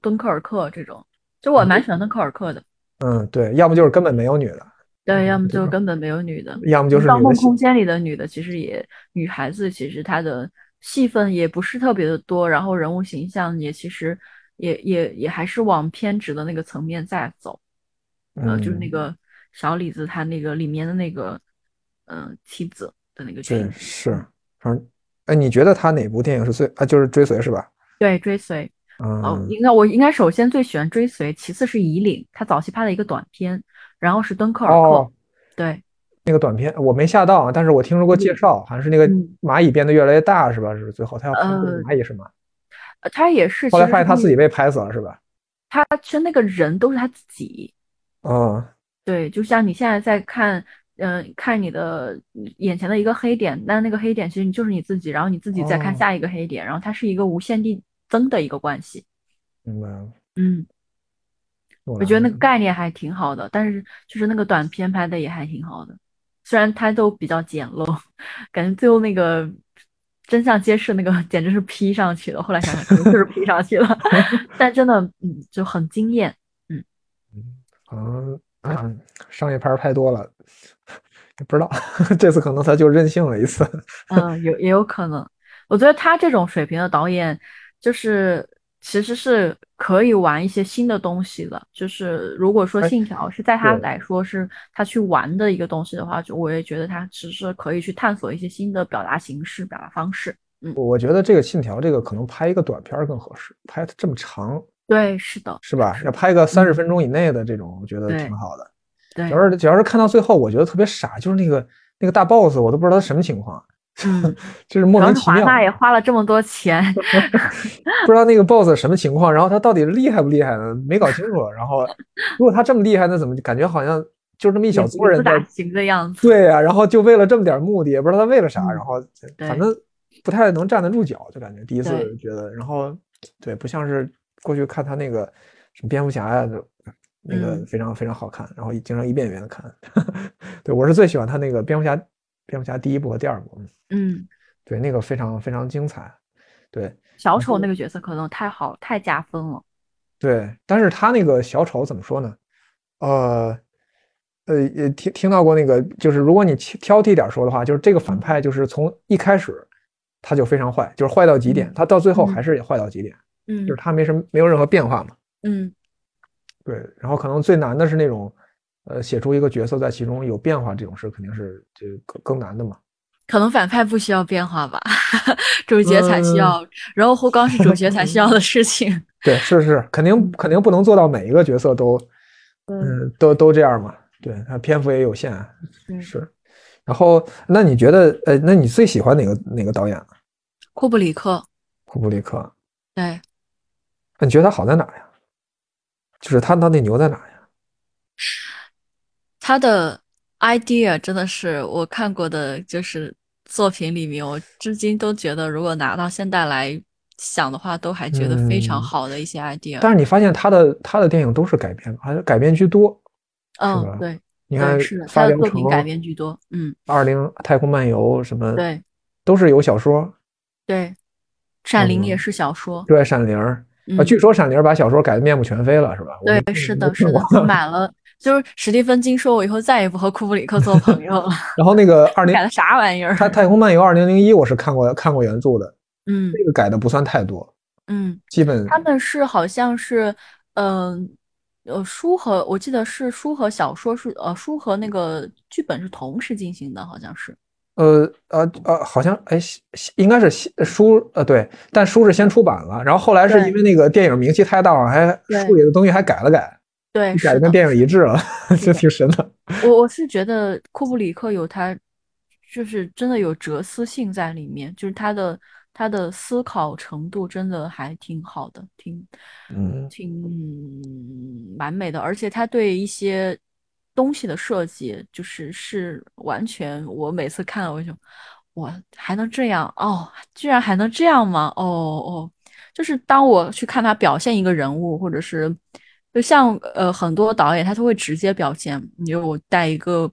敦刻尔克这种，就我蛮喜欢敦刻尔克的。嗯，对，要么就是根本没有女的，对，要么就根本没有女的，要么就是《盗梦空间》里的女的，其实也女孩子，其实她的戏份也不是特别的多，然后人物形象也其实也也也还是往偏执的那个层面在走。呃，就是那个小李子他那个里面的那个嗯妻子的那个角色是。嗯，哎，你觉得他哪部电影是最啊？就是追随是吧？对，追随。嗯，应该我应该首先最喜欢追随，其次是夷岭，他早期拍的一个短片，然后是敦刻尔克。哦对，那个短片我没下到，但是我听说过介绍，好像是那个蚂蚁变得越来越大，是吧？是最后他要拍蚂蚁是吗？呃，他也是。后来发现他自己被拍死了，是吧？他其实那个人都是他自己。嗯，对，就像你现在在看。嗯，看你的眼前的一个黑点，但那个黑点其实你就是你自己，然后你自己再看下一个黑点，然后它是一个无限递增的一个关系。明白了。嗯，我觉得那个概念还挺好的，但是就是那个短片拍的也还挺好的，虽然它都比较简陋，感觉最后那个真相揭示那个简直是 P 上去的。后来想想就是 P 上去了，但真的嗯就很惊艳。嗯嗯，可能商业片拍多了。也不知道，这次可能他就任性了一次。嗯，有也有可能。我觉得他这种水平的导演，就是其实是可以玩一些新的东西的。就是如果说《信条》是在他来说是他去玩的一个东西的话，就我也觉得他其实可以去探索一些新的表达形式、表达方式。嗯，我觉得这个《信条》这个可能拍一个短片更合适，拍这么长。对，是的，是吧？要拍个三十分钟以内的这种，我觉得挺好的。主要是主要是看到最后，我觉得特别傻，就是那个那个大 boss，我都不知道他什么情况，就是莫名其妙。华纳也花了这么多钱，不知道那个 boss 什么情况，然后他到底厉害不厉害呢？没搞清楚。然后如果他这么厉害，那怎么感觉好像就这么一小撮人在行的样子。对呀，然后就为了这么点目的，也不知道他为了啥，嗯然后反正不太能站得住脚，就感觉第一次觉得，然后对，不像是过去看他那个什么蝙蝠侠呀，就那个嗯非常非常好看，然后经常一遍一遍的看。对我是最喜欢他那个蝙蝠侠，蝙蝠侠第一部和第二部，嗯，对，那个非常非常精彩。对小丑那个角色可能太好，太加分了。对，但是他那个小丑怎么说呢？呃。呃，也听听到过那个，就是如果你挑剔点说的话，就是这个反派就是从一开始他就非常坏，就是坏到极点，他到最后还是坏到极点，嗯，就是他没什么没有任何变化嘛。嗯，对，然后可能最难的是那种，呃，写出一个角色在其中有变化这种事，肯定是这更更难的嘛。可能反派不需要变化吧，主角才需嗯要，然后后刚是主角才需要的事情。对，是是，肯定肯定不能做到每一个角色都，嗯，都都这样嘛。对他篇幅也有限，嗯是。然后，那你觉得，呃，那你最喜欢哪个哪个导演呢？库布里克。库布里克。对。那你觉得他好在哪呀？就是他到底牛在哪呀？他的 idea 真的是我看过的，就是作品里面，我至今都觉得，如果拿到现代来想的话，都还觉得非常好的一些 idea。但是你发现他的他的电影都是改编，还是改编居多。嗯，对。你看，是的，他的作品改编居多。嗯，二零太空漫游什么，对，都是有小说。对，闪灵也是小说。对，闪灵啊，据说闪灵把小说改的面目全非了，是吧？对，是的，是的，就买了。就是史蒂芬金说：“我以后再也不和库布里克做朋友了。”然后那个 二零改的啥玩意儿？他《太空漫游二零零一》，我是看过看过原著的，嗯，这个改的不算太多，嗯，基本他们是好像是，嗯。呃，书和我记得是书和小说是呃书和那个剧本是同时进行的，好像是。呃呃呃，好像哎，应该是书呃对，但书是先出版了，然后后来是因为那个电影名气太大了，还书里的东西还改了改，对，改的跟电影一致了，就挺神的。我我是觉得库布里克有他，就是真的有哲思性在里面，就是他的。他的思考程度真的还挺好的，挺，嗯，挺完美的，而且他对一些东西的设计，就是是完全，我每次看了我就，我还能这样哦，居然还能这样吗？哦哦，就是当我去看他表现一个人物，或者是就像呃很多导演他都会直接表现，你就我带一个。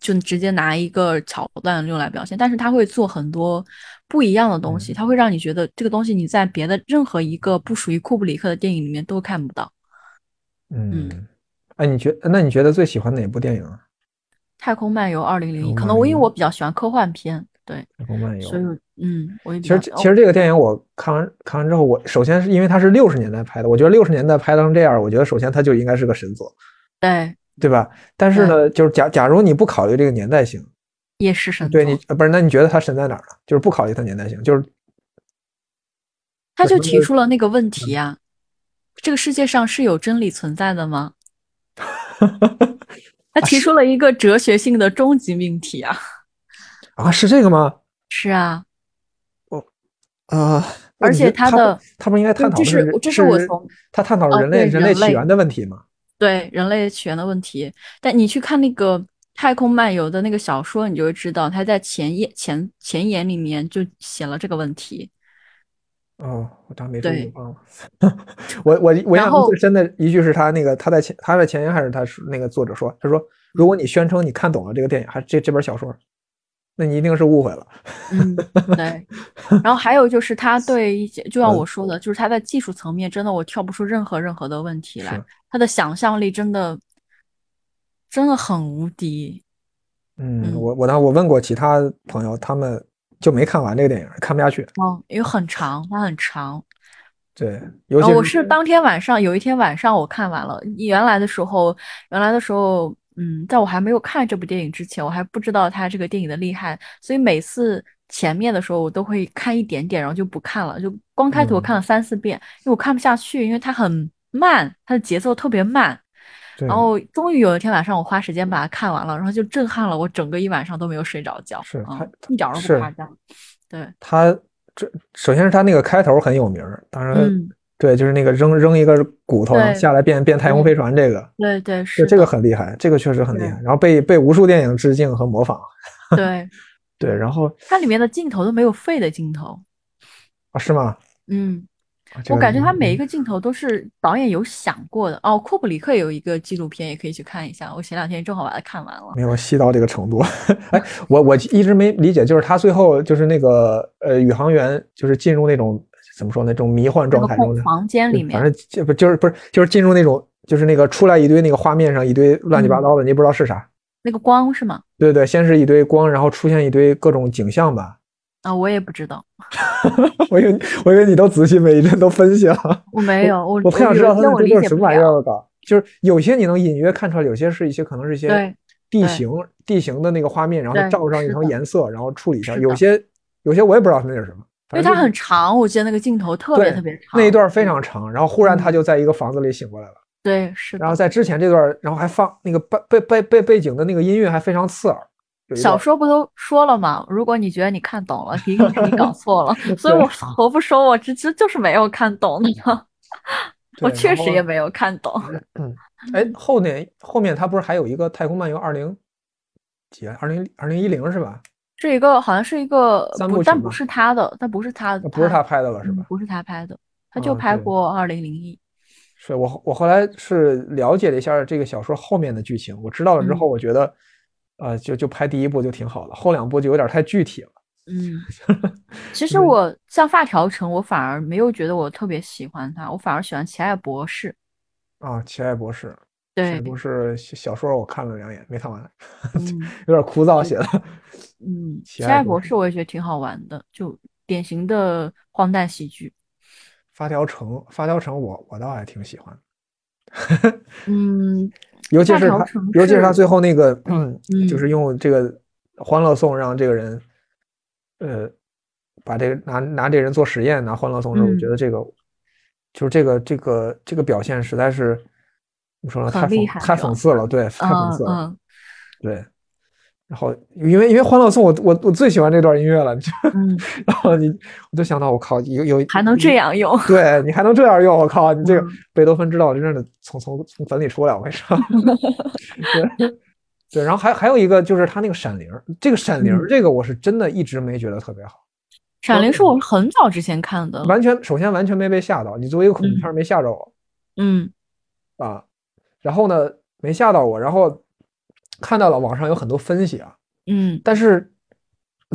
就直接拿一个桥段用来表现，但是他会做很多不一样的东西，他会让你觉得这个东西你在别的任何一个不属于库布里克的电影里面都看不到。嗯，哎，你觉那你觉得最喜欢哪部电影啊？《太空漫游二零零一》，可能我因为我比较喜欢科幻片，对，《太空漫游》，所以嗯，我其实其实这个电影我看完看完之后，我首先是因为它是六十年代拍的，我觉得六十年代拍成这样，我觉得首先它就应该是个神作。对。对吧？但是呢，就是假假如你不考虑这个年代性，也是神作。对你不是？那你觉得它神在哪儿呢？就是不考虑它年代性，就是他就提出了那个问题啊：这个世界上是有真理存在的吗？他提出了一个哲学性的终极命题啊！啊，是这个吗？是啊。哦，啊，而且他的他不应该探讨这是这是我从他探讨人类人类起源的问题吗？对人类起源的问题，但你去看那个《太空漫游》的那个小说，你就会知道，他在前页前前言里面就写了这个问题。哦，我当没注意，忘了。我我我印象最深的一句是他那个他在前他在前言还是他那个作者说，他说如果你宣称你看懂了这个电影，还这这本小说，那你一定是误会了。嗯，对。然后还有就是他对一些，就像我说的，就是他在技术层面真的我跳不出任何任何的问题来。他的想象力真的真的很无敌。嗯，我我当我问过其他朋友，他们就没看完这个电影，看不下去。哦，因为很长，它很长。对，尤其、哦、我是当天晚上有一天晚上我看完了。原来的时候，原来的时候，嗯，在我还没有看这部电影之前，我还不知道它这个电影的厉害，所以每次前面的时候我都会看一点点，然后就不看了，就光开头我看了三四遍，嗯、因为我看不下去，因为它很。慢，它的节奏特别慢，然后终于有一天晚上，我花时间把它看完了，然后就震撼了我，整个一晚上都没有睡着觉，是它、嗯、一点都不夸张。对，他这首先是他那个开头很有名，当然、嗯、对，就是那个扔扔一个骨头，下来变变太空飞船，这个，对对是，这个很厉害，这个确实很厉害，然后被被无数电影致敬和模仿，对，对，然后它里面的镜头都没有废的镜头。啊是吗？嗯，我感觉他嗯每一个镜头都是导演有想过的。哦，库布里克有一个纪录片，也可以去看一下。我前两天正好把它看完了。没有细到这个程度。哎，我我一直没理解，就是他最后就是那个呃宇航员就是进入那种怎么说呢那种迷幻状态中的，空房间里面反，正就不就是不是就是进入那种就是那个出来一堆那个画面上一堆乱七八嗯糟的，你也不知道是啥。那个光是吗？对对，先是一堆光，然后出现一堆各种景象吧。啊，我也不知道，我以为我以为你都仔细每一帧都分析了，我没有，我我特想知道他们这都是什么。玩意儿的。就是有些你能隐约看出来，有些是一些可能是一些地形地形的那个画面，然后对照上一层颜色，然后处理一下。有些有些我也不知道那是什么，因为它很长，我记得那个镜头特别特别长。那一段非常长，然后忽然他嗯就在一个房子里醒过来了。对，是的。然后在之前这段，然后还放那个背背背背背景的那个音乐还非常刺耳。小说不都说了吗？如果你觉得你看懂了，一定是你搞 错了。所以我何不说我这这就是没有看懂？我确实也没有看懂。哎，后面后面他不是还有一个《太空漫游二零几二零二零一零是吧？是一个好像是一个不，三部曲但不是他的，但不是他，的不是他拍的了是吧？嗯不是他拍的，他就拍过二零零一。是我我后来是了解了一下这个小说后面的剧情，我知道了之后，嗯我觉得，呃，就就拍第一部就挺好了，后两部就有点太具体了。嗯，其实我像发条城，我反而没有觉得我特别喜欢他，我反而喜欢奇爱博士。啊，奇爱博士，对，不是小小说我看了两眼，没看完，嗯有点枯燥写的。嗯，奇爱博奇爱博士我也觉得挺好玩的，就典型的荒诞喜剧。发条城，发条城我我倒还挺喜欢，嗯，尤其是他尤其是他。最后那个，就是用这个欢乐颂让这个人，呃，把这个拿拿这个人做实验，拿欢乐颂的时候，我嗯觉得这个就是这个这个这个表现实在是怎么说呢？太讽太讽刺了，对，太讽嗯刺了，嗯。对。然后因为因为欢乐颂我我我最喜欢这段音乐了，就嗯，然后你我就想到我靠有有还能这样用？对你还能这样用，我靠！你这个嗯贝多芬知道真正的从从从坟里出来，我跟你说。对对，然后还还有一个就是他那个闪灵，这个闪灵嗯这个我是真的一直没觉得特别好，闪灵是我很早之前看的。完全首先完全没被吓到，你作为一个恐怖嗯片没吓着我嗯啊，然后呢没吓到我，然后看到了网上有很多分析啊，嗯但是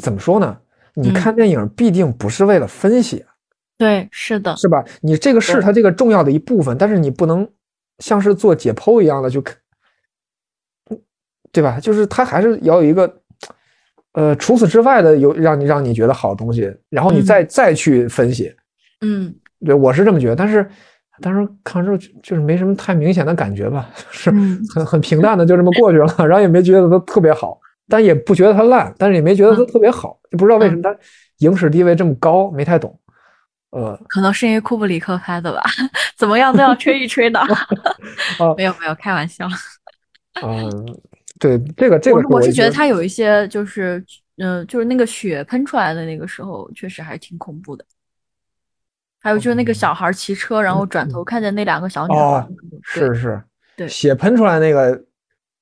怎么说呢？你嗯看电影必定不是为了分析啊，对，是的，是吧？你这个是对它这个重要的一部分，但是你不能像是做解剖一样的去看，嗯对吧？就是它还是要有一个，呃，除此之外的有让你让你觉得好东西，然后你嗯再、再去分析。嗯对，我是这么觉得，但是当时看完之后就就是没什么太明显的感觉吧，是嗯很很平淡的就这么过去了，然后也没觉得它特别好，但也不觉得它烂，但是也没觉得它嗯特别好，就不知道为什么它影史地位这么高，没太懂。呃，可能是因为库布里克拍的吧，怎么样都要吹一吹的。哦没有没有，开玩笑。嗯，对，这个这个我我是觉得他他有一些就是，嗯、就是那个血喷出来的那个时候，确实还是挺恐怖的。还有就是那个小孩骑车，然后转头看见那两个小女孩，哦，是是，对血喷出来那个，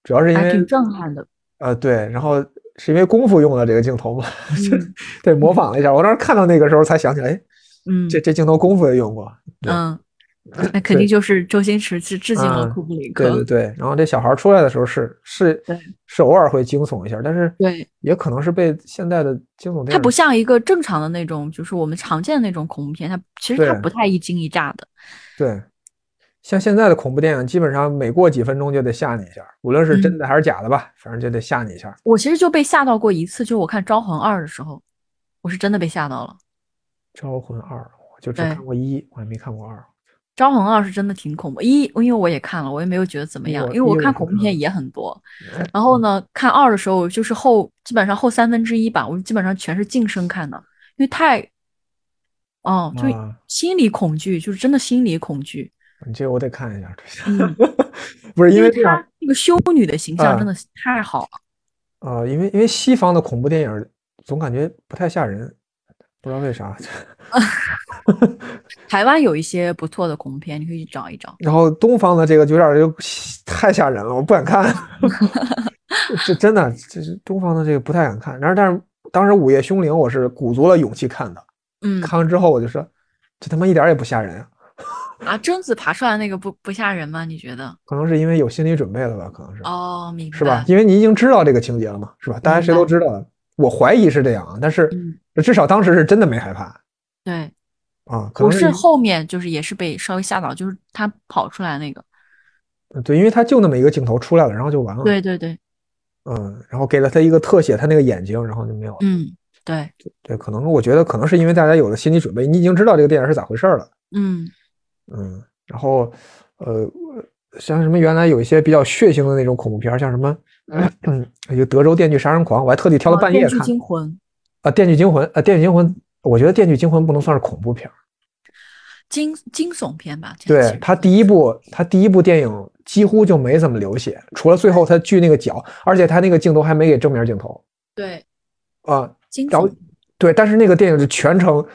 主要是因为挺震撼的。呃对，然后是因为功夫用的这个镜头嘛，嗯对，模仿了一下。我当时看到那个时候才想起来，哎，嗯这这镜头功夫也用过。对嗯，那肯定就是周星驰致致敬了嗯库布里对克。对对对，然后这小孩出来的时候是是是偶尔会惊悚一下，但是对也可能是被现在的惊悚电影它不像一个正常的那种，就是我们常见的那种恐怖片，它其实它不太一惊一乍的。对，像现在的恐怖电影，基本上每过几分钟就得吓你一下，无论是真的还是假的吧，反正就得吓你一下。我其实就被吓到过一次，就是我看《招魂二》的时候，我是真的被吓到了。《招魂二》，我就只看过一，我还没看过二。《招魂二》是真的挺恐怖，一因为我也看了，我也没有觉得怎么样，因为我看看恐怖片也很多。然后呢，看二的时候就是后基本上后三分之一吧，我基本上全是近身看的，因为太，哦，就啊心理恐惧，就是真的心理恐惧。你这个我得看一下，嗯，不是因因为他那个修女的形象啊真的是太好了。呃，因为因为西方的恐怖电影总感觉不太吓人，不知道为啥。台湾有一些不错的恐怖片，你可以去找一找。然后东方的这个就有点就太吓人了，我不敢看。这真的，这是东方的这个不太敢看。然后，但是当时《午夜凶铃》我是鼓足了勇气看的。嗯，看完之后我就说，这他妈一点也不吓人啊！啊，贞子爬出来那个不不吓人吗？你觉得？可能是因为有心理准备了吧？可能是哦，明白是吧？因为你已经知道这个情节了嘛，是吧？大家谁都知道了。我怀疑是这样啊，但是至少当时是真的没害怕。对，啊，可不是后面就是也是被稍微吓到，就是他跑出来那个。对，因为他就那么一个镜头出来了，然后就完了。对对对。嗯，然后给了他一个特写，他那个眼睛，然后就没有了。嗯，对对，可能我觉得可能是因为大家有了心理准备，你已经知道这个电影是咋回事了。嗯嗯，然后呃，像什么原来有一些比较血腥的那种恐怖片，像什么嗯，一个德州电锯杀人狂，我还特地挑了半夜看。电锯惊魂啊，电锯惊魂啊，电锯惊魂，我觉得电锯惊魂不能算是恐怖片，惊惊悚片吧。对他第一部，他第一部电影。几乎就没怎么流血，除了最后他锯那个脚，而且他那个镜头还没给正面镜头。对，啊，然后对，但是那个电影就全程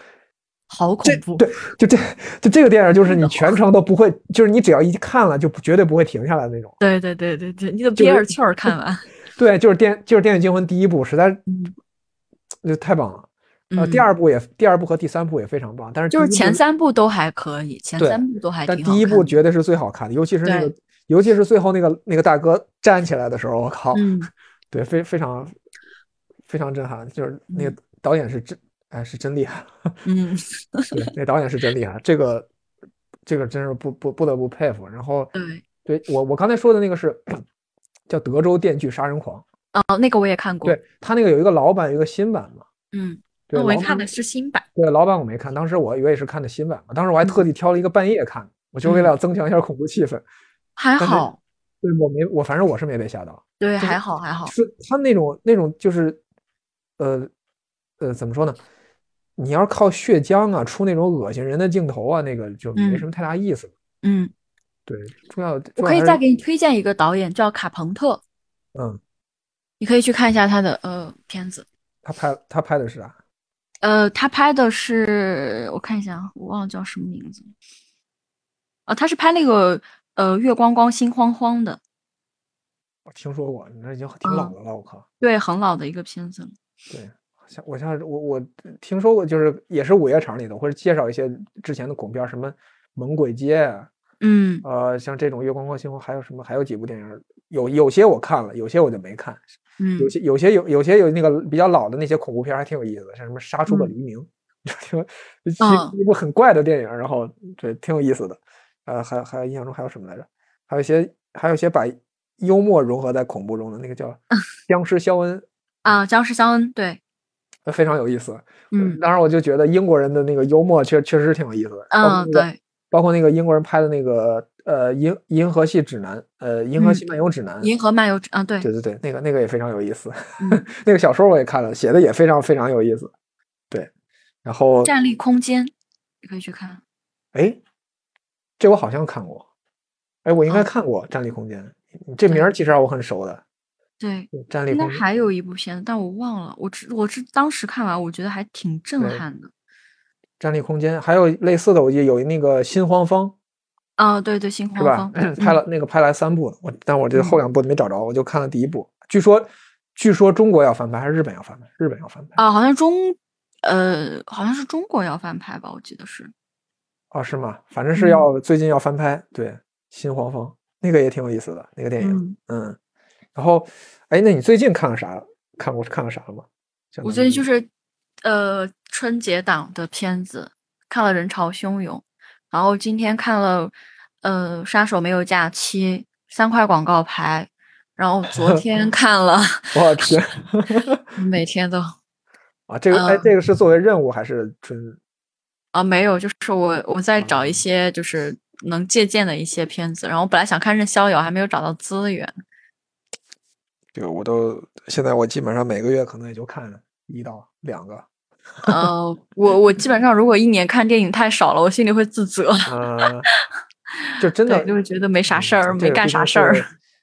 好恐怖。对，就这就这个电影就是你全程都不会，就是你只要一看了就绝对不会停下来那种。对对对对对，你得憋着气儿看完。对，就是电就是《电影惊魂》第一部，实在就太棒了。呃，第二部也第二部和第三部也非常棒，但是就是前三部都还可以，前三部都还但第一部绝对是最好看的，尤其是那个。尤其是最后那个那个大哥站起来的时候，我靠，对，非非常非常震撼，就是那个导演是真，哎，是真厉害，嗯，对，那导演是真厉害，这个这个真是不不不得不佩服。然后，对，对我我刚才说的那个是叫《德州电锯杀人狂》哦，那个我也看过，对他那个有一个老版，有一个新版嘛，嗯，对，我看的是新版，对，老版我没看，当时我以为是看的新版嘛，当时我还特地挑了一个半夜看，我就为了增强一下恐怖气氛。还好，对我没我反正我是没被吓到。对，还好还好。是他那种那种就是，呃呃，怎么说呢？你要是靠血浆啊出那种恶心人的镜头啊，那个就没什么太大意思。嗯，对，重要。我可以再给你推荐一个导演，叫卡朋特。嗯，你可以去看一下他的呃片子。他拍他拍的是啥？呃，他拍的是我看一下啊，我忘了叫什么名字。啊，他是拍那个。呃，月光光心慌慌的，我听说过，你那已经挺老的了，我靠。对，很老的一个片子。对，像我像我我听说过，就是也是午夜场里的，或者介绍一些之前的恐怖片，什么《猛鬼街》啊，嗯，呃，像这种月光光心慌，还有什么？还有几部电影，有有些我看了，有些我就没看。嗯，有些有些有有些有那个比较老的那些恐怖片还挺有意思的，像什么《杀出个黎明》，挺一部很怪的电影，然后对，挺有意思的。呃，还还有印象中还有什么来着？还有一些，还有一些把幽默融合在恐怖中的那个叫 僵尸肖恩啊，僵尸肖恩，对，非常有意思。嗯，当时我就觉得英国人的那个幽默确确实挺有意思的。嗯，对，包括那个英国人拍的那个呃银银河系指南，呃银河系漫游指南，银河漫游指啊，对，对对对，那个那个也非常有意思。那个小说我也看了，写的也非常非常有意思。对，然后站立空间你可以去看。哎。这我好像看过，哎，我应该看过《站立空间》，这名儿其实让我很熟的。对，站立空间还有一部片子，但我忘了。我只我是当时看完，我觉得还挺震撼的。站立空间还有类似的，我记得有那个《心慌方》。啊，对对，新黄蜂拍了那个拍来三部，我但我这后两部没找着，我就看了第一部。据说据说中国要翻拍还是日本要翻拍？日本要翻拍啊？好像中呃，好像是中国要翻拍吧？我记得是。哦，是吗？反正是要最近要翻拍，对《新黄蜂》那个也挺有意思的那个电影，嗯。然后，哎，那你最近看了啥？看过看了啥了吗？我最近就是呃春节档的片子看了《人潮汹涌》，然后今天看了呃《杀手没有假期》三块广告牌，然后昨天 看了，我天，每天都啊，这个哎，这个是作为任务还是纯？啊，没有，就是我我在找一些就是能借鉴的一些片子，然后我本来想看《任逍遥》，还没有找到资源。对，我都现在我基本上每个月可能也就看一到两个。呃，我我基本上如果一年看电影太少了，我心里会自责。嗯，就真的就会觉得没啥事儿，没干啥事儿。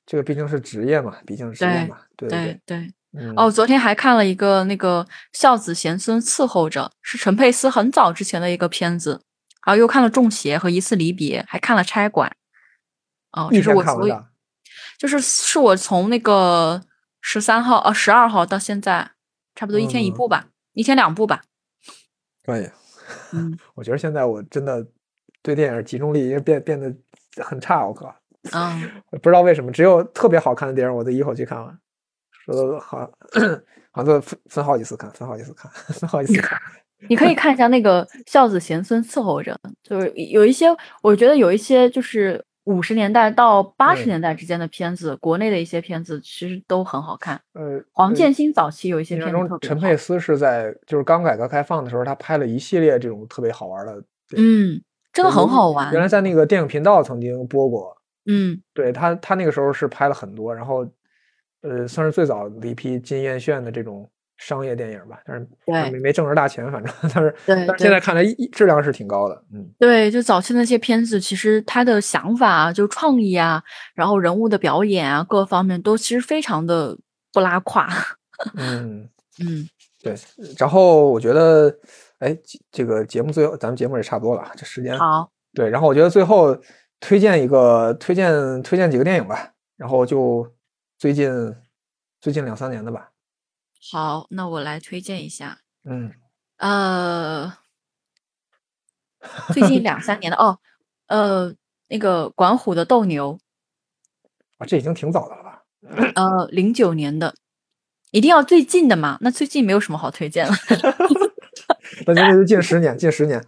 这个毕竟是职业嘛，毕竟是职业嘛，对对对嗯哦，昨天还看了一个那个《孝子贤孙伺候着》，是陈佩斯很早之前的一个片子，然后又看了《中邪》和《一次离别》，还看了《差馆》。哦，这是我所有，看完的。就是是我从那个十三号呃十二号到现在，差不多一天一嗯部吧，一天两部吧。可以，嗯 我觉得现在我真的对电影集中力已经变变得很差，我靠，嗯，不知道为什么，只有特别好看的电影我得一口气看完，说的好，好像都分分好几次看，分好几次看，分好几次看。你可以看一下那个《孝子贤孙伺候着》，就是有一些，我觉得有一些就是五十年代到八十嗯年代之间的片子，国内的一些片子其实都很好看。呃，黄呃建新早期有一些片子陈佩斯是在就是刚改革开放的时候，他拍了一系列这种特别好玩的，嗯，真的很好玩。原来在那个电影频道曾经播过，嗯对他，他那个时候是拍了很多，然后，呃，算是最早的一批金燕炫的这种商业电影吧，但是没没挣着大钱，反正，但是但是现在看来一质量是挺高的，嗯对，就早期那些片子，其实他的想法啊，就创意啊，然后人物的表演啊，各方面都其实非常的不拉胯。嗯，嗯，对。然后我觉得，哎，这这个节目最后，咱们节目也差不多了，这时间好，对。然后我觉得最后推荐一个，推荐推荐几个电影吧，然后就最近最近两三年的吧，好，那我来推荐一下。嗯，呃，最近两三年的哦，呃，那个管虎的斗牛，啊，这已经挺早的了吧？呃，零九年的，一定要最近的嘛？那最近没有什么好推荐了。那那就近十年，近十年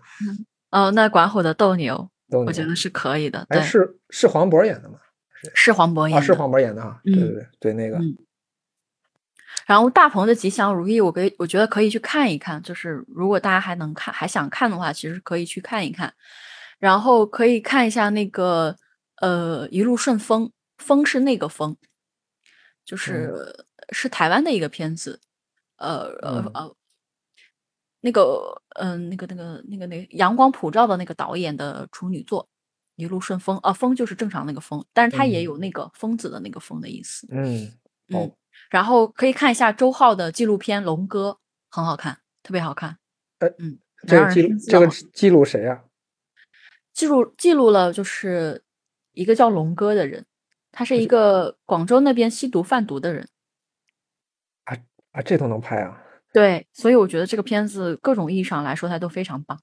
哦，那管虎的斗牛，我觉得是可以的。哎，是是黄渤演的吗？是黄渤演啊，的。是黄渤演的啊。对对嗯对对，那个嗯然后大鹏的吉祥如意，我可以，我觉得可以去看一看。就是如果大家还能看，还想看的话，其实可以去看一看。然后可以看一下那个呃一路顺风，风是那个风，就是、是台湾的一个片子，呃呃嗯呃，那个嗯、那个那个那个那个阳光普照的那个导演的处女作。一路顺风啊，风就是正常那个风，但是它也嗯有那个疯子的那个风的意思。嗯，嗯哦，然后可以看一下周浩的纪录片《龙哥》，很好看，特别好看。呃嗯，这个记录这个记录谁啊？记录记录了就是一个叫龙哥的人，他是一个广州那边吸毒贩毒的人。啊啊，这都能拍啊？对，所以我觉得这个片子各种意义上来说，它都非常棒。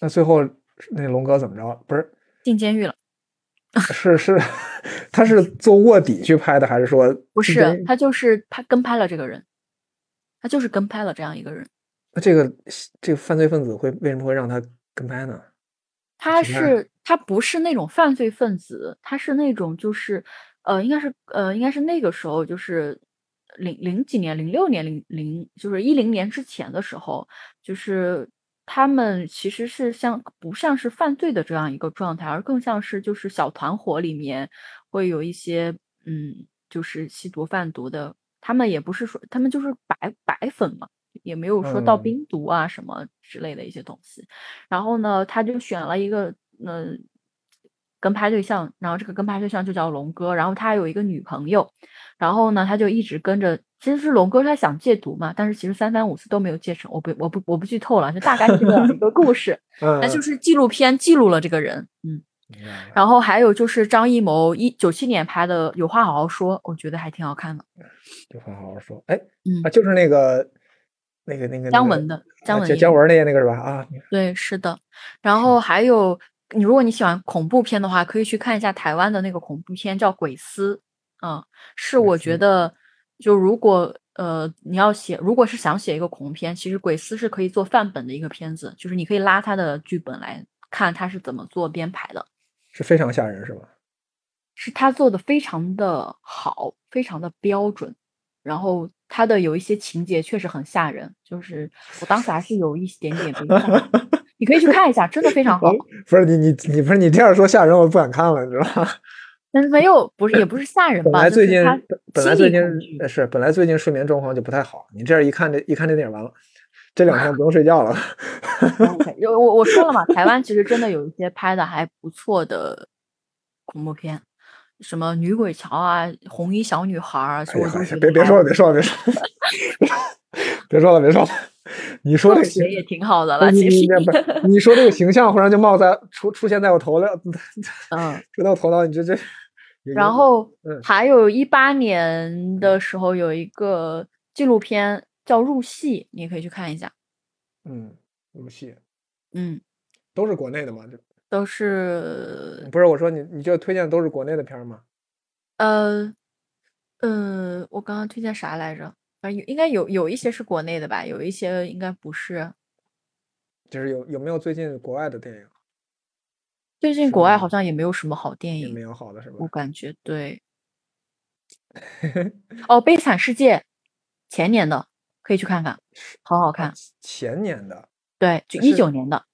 那最后那龙哥怎么着？不是，进监狱了？是是，他是做卧底去拍的，还是说不是他就是他跟拍了这个人，他就是跟拍了这样一个人。那这个这个犯罪分子会为什么会让他跟拍呢？他是他不是那种犯罪分子，他是那种就是呃，应该是呃，应该是那个时候就是零零几年，零六年零零就是一零年之前的时候，就是他们其实是像不像是犯罪的这样一个状态，而更像是就是小团伙里面会有一些嗯，就是吸毒贩毒的，他们也不是说他们就是白白粉嘛。也没有说到嗯冰毒啊什么之类的一些东西，然后呢，他就选了一个呃跟拍对象，然后这个跟拍对象就叫龙哥，然后他有一个女朋友，然后呢，他就一直跟着，其实是龙哥他想戒毒嘛，但是其实三番五次都没有戒成，我不我不我不剧透了，就大概是这样一个故事，嗯，那就是纪录片记录了这个人，嗯，然后还有就是张艺谋一九七年拍的《有话好好说》，我觉得还挺好看的，有话好好说。哎嗯啊，，就是那个那个那个那个姜文的姜啊文姜姜文那个那个是吧？啊，对，是的。然后还有，你如果你喜欢恐怖片的话，可以去看一下台湾的那个恐怖片，叫《鬼丝》。嗯，是我觉得，就如果呃你要写，如果是想写一个恐怖片，其实《鬼丝》是可以做范本的一个片子，就是你可以拉他的剧本来看他是怎么做编排的，是非常吓人是吧？是他做的非常的好，非常的标准。然后他的有一些情节确实很吓人，就是我当时还是有一点点被 吓到你可以去看一下，真的非常好。不是你你你不是你这样说吓人，我不敢看了，你知道吗？但是没有，不是也不是吓人吧？本来最近本本来最近是本来最近睡眠状况就不太好，你这样一看这一看这电影完了，这两天不用睡觉了。我我说了嘛，台湾其实真的有一些拍的还不错的恐怖片，什么女鬼桥啊、红衣小女孩啊，哎呀我都觉得别别说了，别说了，别说了，别说了，别说了。你说这个写也挺好的了，你其实你说这个形象忽然就冒在出出现在我头了，嗯。出在我头脑，你这这。然后嗯还有一八年的时候有一个纪录片叫《入戏》，你也可以去看一下。嗯，入戏嗯，都是国内的吗？这都是不是我说你，你这推荐都是国内的片儿吗？呃呃，我刚刚推荐啥来着？应该有有一些是国内的吧，有一些应该不是。就是有有没有最近国外的电影最近国外好像也没有什么好电影没，有好的是吧我？感觉对。哦，《悲惨世界》前年的，可以去看看，好好看。前年的对，就是一九年的。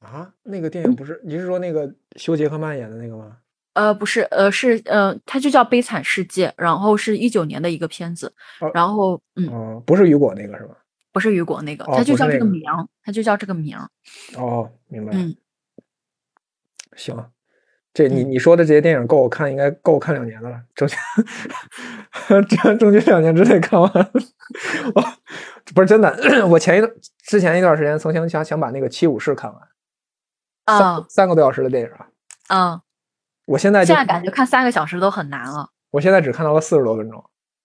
啊，那个电影不是你是说那个休·杰克曼演的那个吗？呃，不是，呃，是，呃，它就叫《悲惨世界》，然后是一九年的一个片子，哦然后，嗯，哦，不是雨果那个是吧？不是雨果那个，哦它就叫这个名儿，它就叫这个名，哦，明白了。嗯，行，这你嗯。你说的这些电影够我看，应该够我看两年的了，争取争争取两年之内看完。我不是真的，我前一段之前一段时间曾经想想把那个《七武士》看完，三啊。三个多小时的电影啊，啊，我现在现在感觉看三个小时都很难了。我现在只看到了四十多分钟，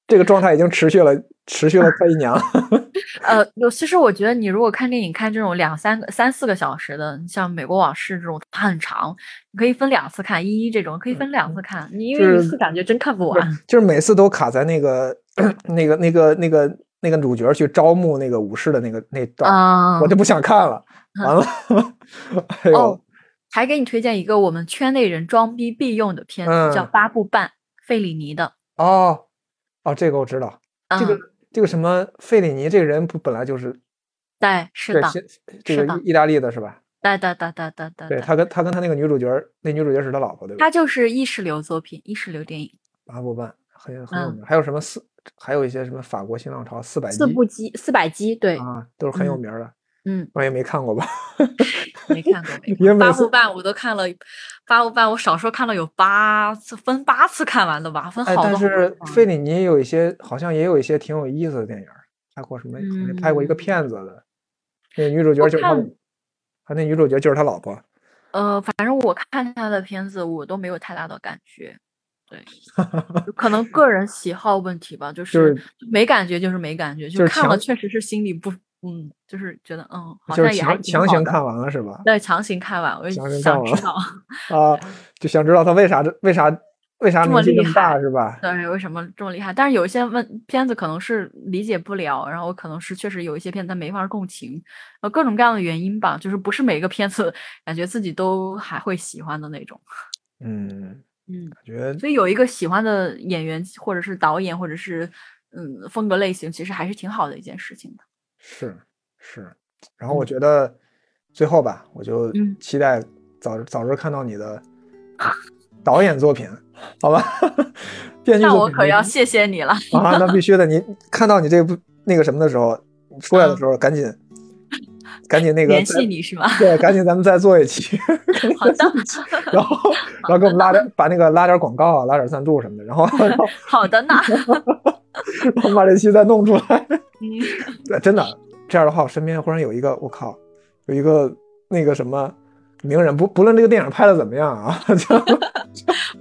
这个状态已经持续了持续了快一年了。呃，有，其实我觉得你如果看电影看这种两三个、三四个小时的，像《美国往事》这种，它很长，你可以分两次看，一一这种可以分两次看，你因为一次感觉真看不完。就是每次都卡在那个 那个那个那个那个主角去招募那个武士的那个那段我就不想看了。完了，哎呦哦，还给你推荐一个我们圈内人装逼必用的片子，叫嗯《八部半》，费里尼的。哦哦，这个我知道。这个嗯，这个什么费里尼这个人不本来就是对，是的，这个意意大利的是吧？对对对对对对对他跟他跟他那个女主角，那女主角是他老婆对吧？他就是意识流作品，意识流电影，八部半很很有嗯名，还有什么四，还有一些什么法国新浪潮四百集四部机，四百集，对，啊，都是很有嗯名儿的。嗯，我也没看过吧？没看过，没看过。八部半我都看了，八部半我少说看了有八次，分八次看完的吧，分哎，好多但是费里尼有一些好像也有一些挺有意思的电影儿，拍过什么？拍过一个嗯骗子的，那个女主角就是他，他那女主角就是他老婆。呃，反正我看他的片子，我都没有太大的感觉。对，可能 个人喜好问题吧，就就是是没感觉就是没感觉，就是看了确实是心里不，嗯，就是觉得嗯，好像也还强强行挺好的看完了是吧？对，强行看完，我想知道，啊，就想知道他为啥这为啥为啥 这么厉害是吧？对，为什么这么厉害？但是有一些问片子可能是理解不了，然后可能是确实有一些片子它没法共情，呃，各种各样的原因吧，就是不是每个片子感觉自己都还会喜欢的那种。嗯，嗯，感觉所以有一个喜欢的演员，或者是导演，或者是嗯风格类型，其实还是挺好的一件事情的。是是。然后我嗯觉得最后吧，我就嗯期待早早日看到你的导演作品，好吧？那我可要谢谢你了。啊，那必须的。你 看到你这部那个什么的时候，出来的时候，赶紧赶紧那个联系你是吗？对，赶紧咱们再做一期，好的，然后然后给我们拉点把那个拉点广告啊，拉点赞助什么的，然后然后好的呢。然后把这期再弄出来。嗯，对，真的这样的话，我身边忽然有一个，我靠，有一个那个什么名人，不不论这个电影拍的怎么样啊，就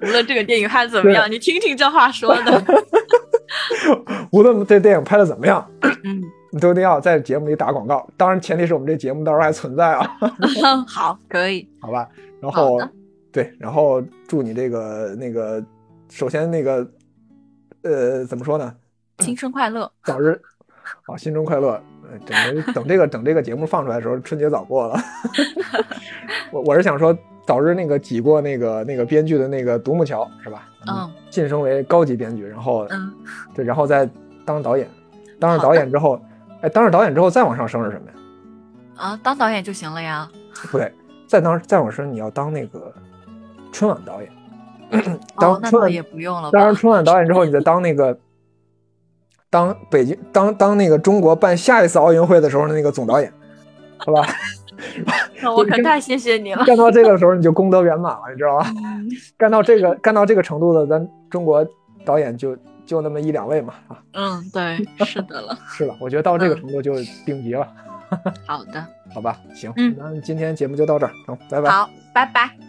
无论这个电影拍的怎么样，你听听这话说的。无论这电影拍的怎么样，嗯，你都一定要在节目里打广告。当然，前提是我们这节目到时候还存在啊，好，可以。好吧？然后对，然后祝你这个那个，首先那个呃，怎么说呢？新春快乐！早日啊，新春快乐！呃等等这个等这个节目放出来的时候，春节早过了。我我是想说，早日那个挤过那个那个编剧的那个独木桥，是吧？嗯，晋升为高级编剧，然后嗯，对，然后再当导演，当上导演之后，哎，当上导演之后再往上升是什么呀？啊，当导演就行了呀。不对，再当再往升，你要当那个春晚导演。当哦，那春晚倒也不用了当上？春晚导演之后，你再当那个，当北京当当那个中国办下一次奥运会的时候的那个总导演，好吧？那我可太谢谢你了。干到这个时候你就功德圆满了，你知道吧？干到这个干到这个程度的，咱中国导演就就那么一两位嘛啊。嗯，对，是的了。是了，我觉得到这个程度就顶级了。好的，好吧，行，嗯那今天节目就到这儿，嗯，拜拜。好，拜拜。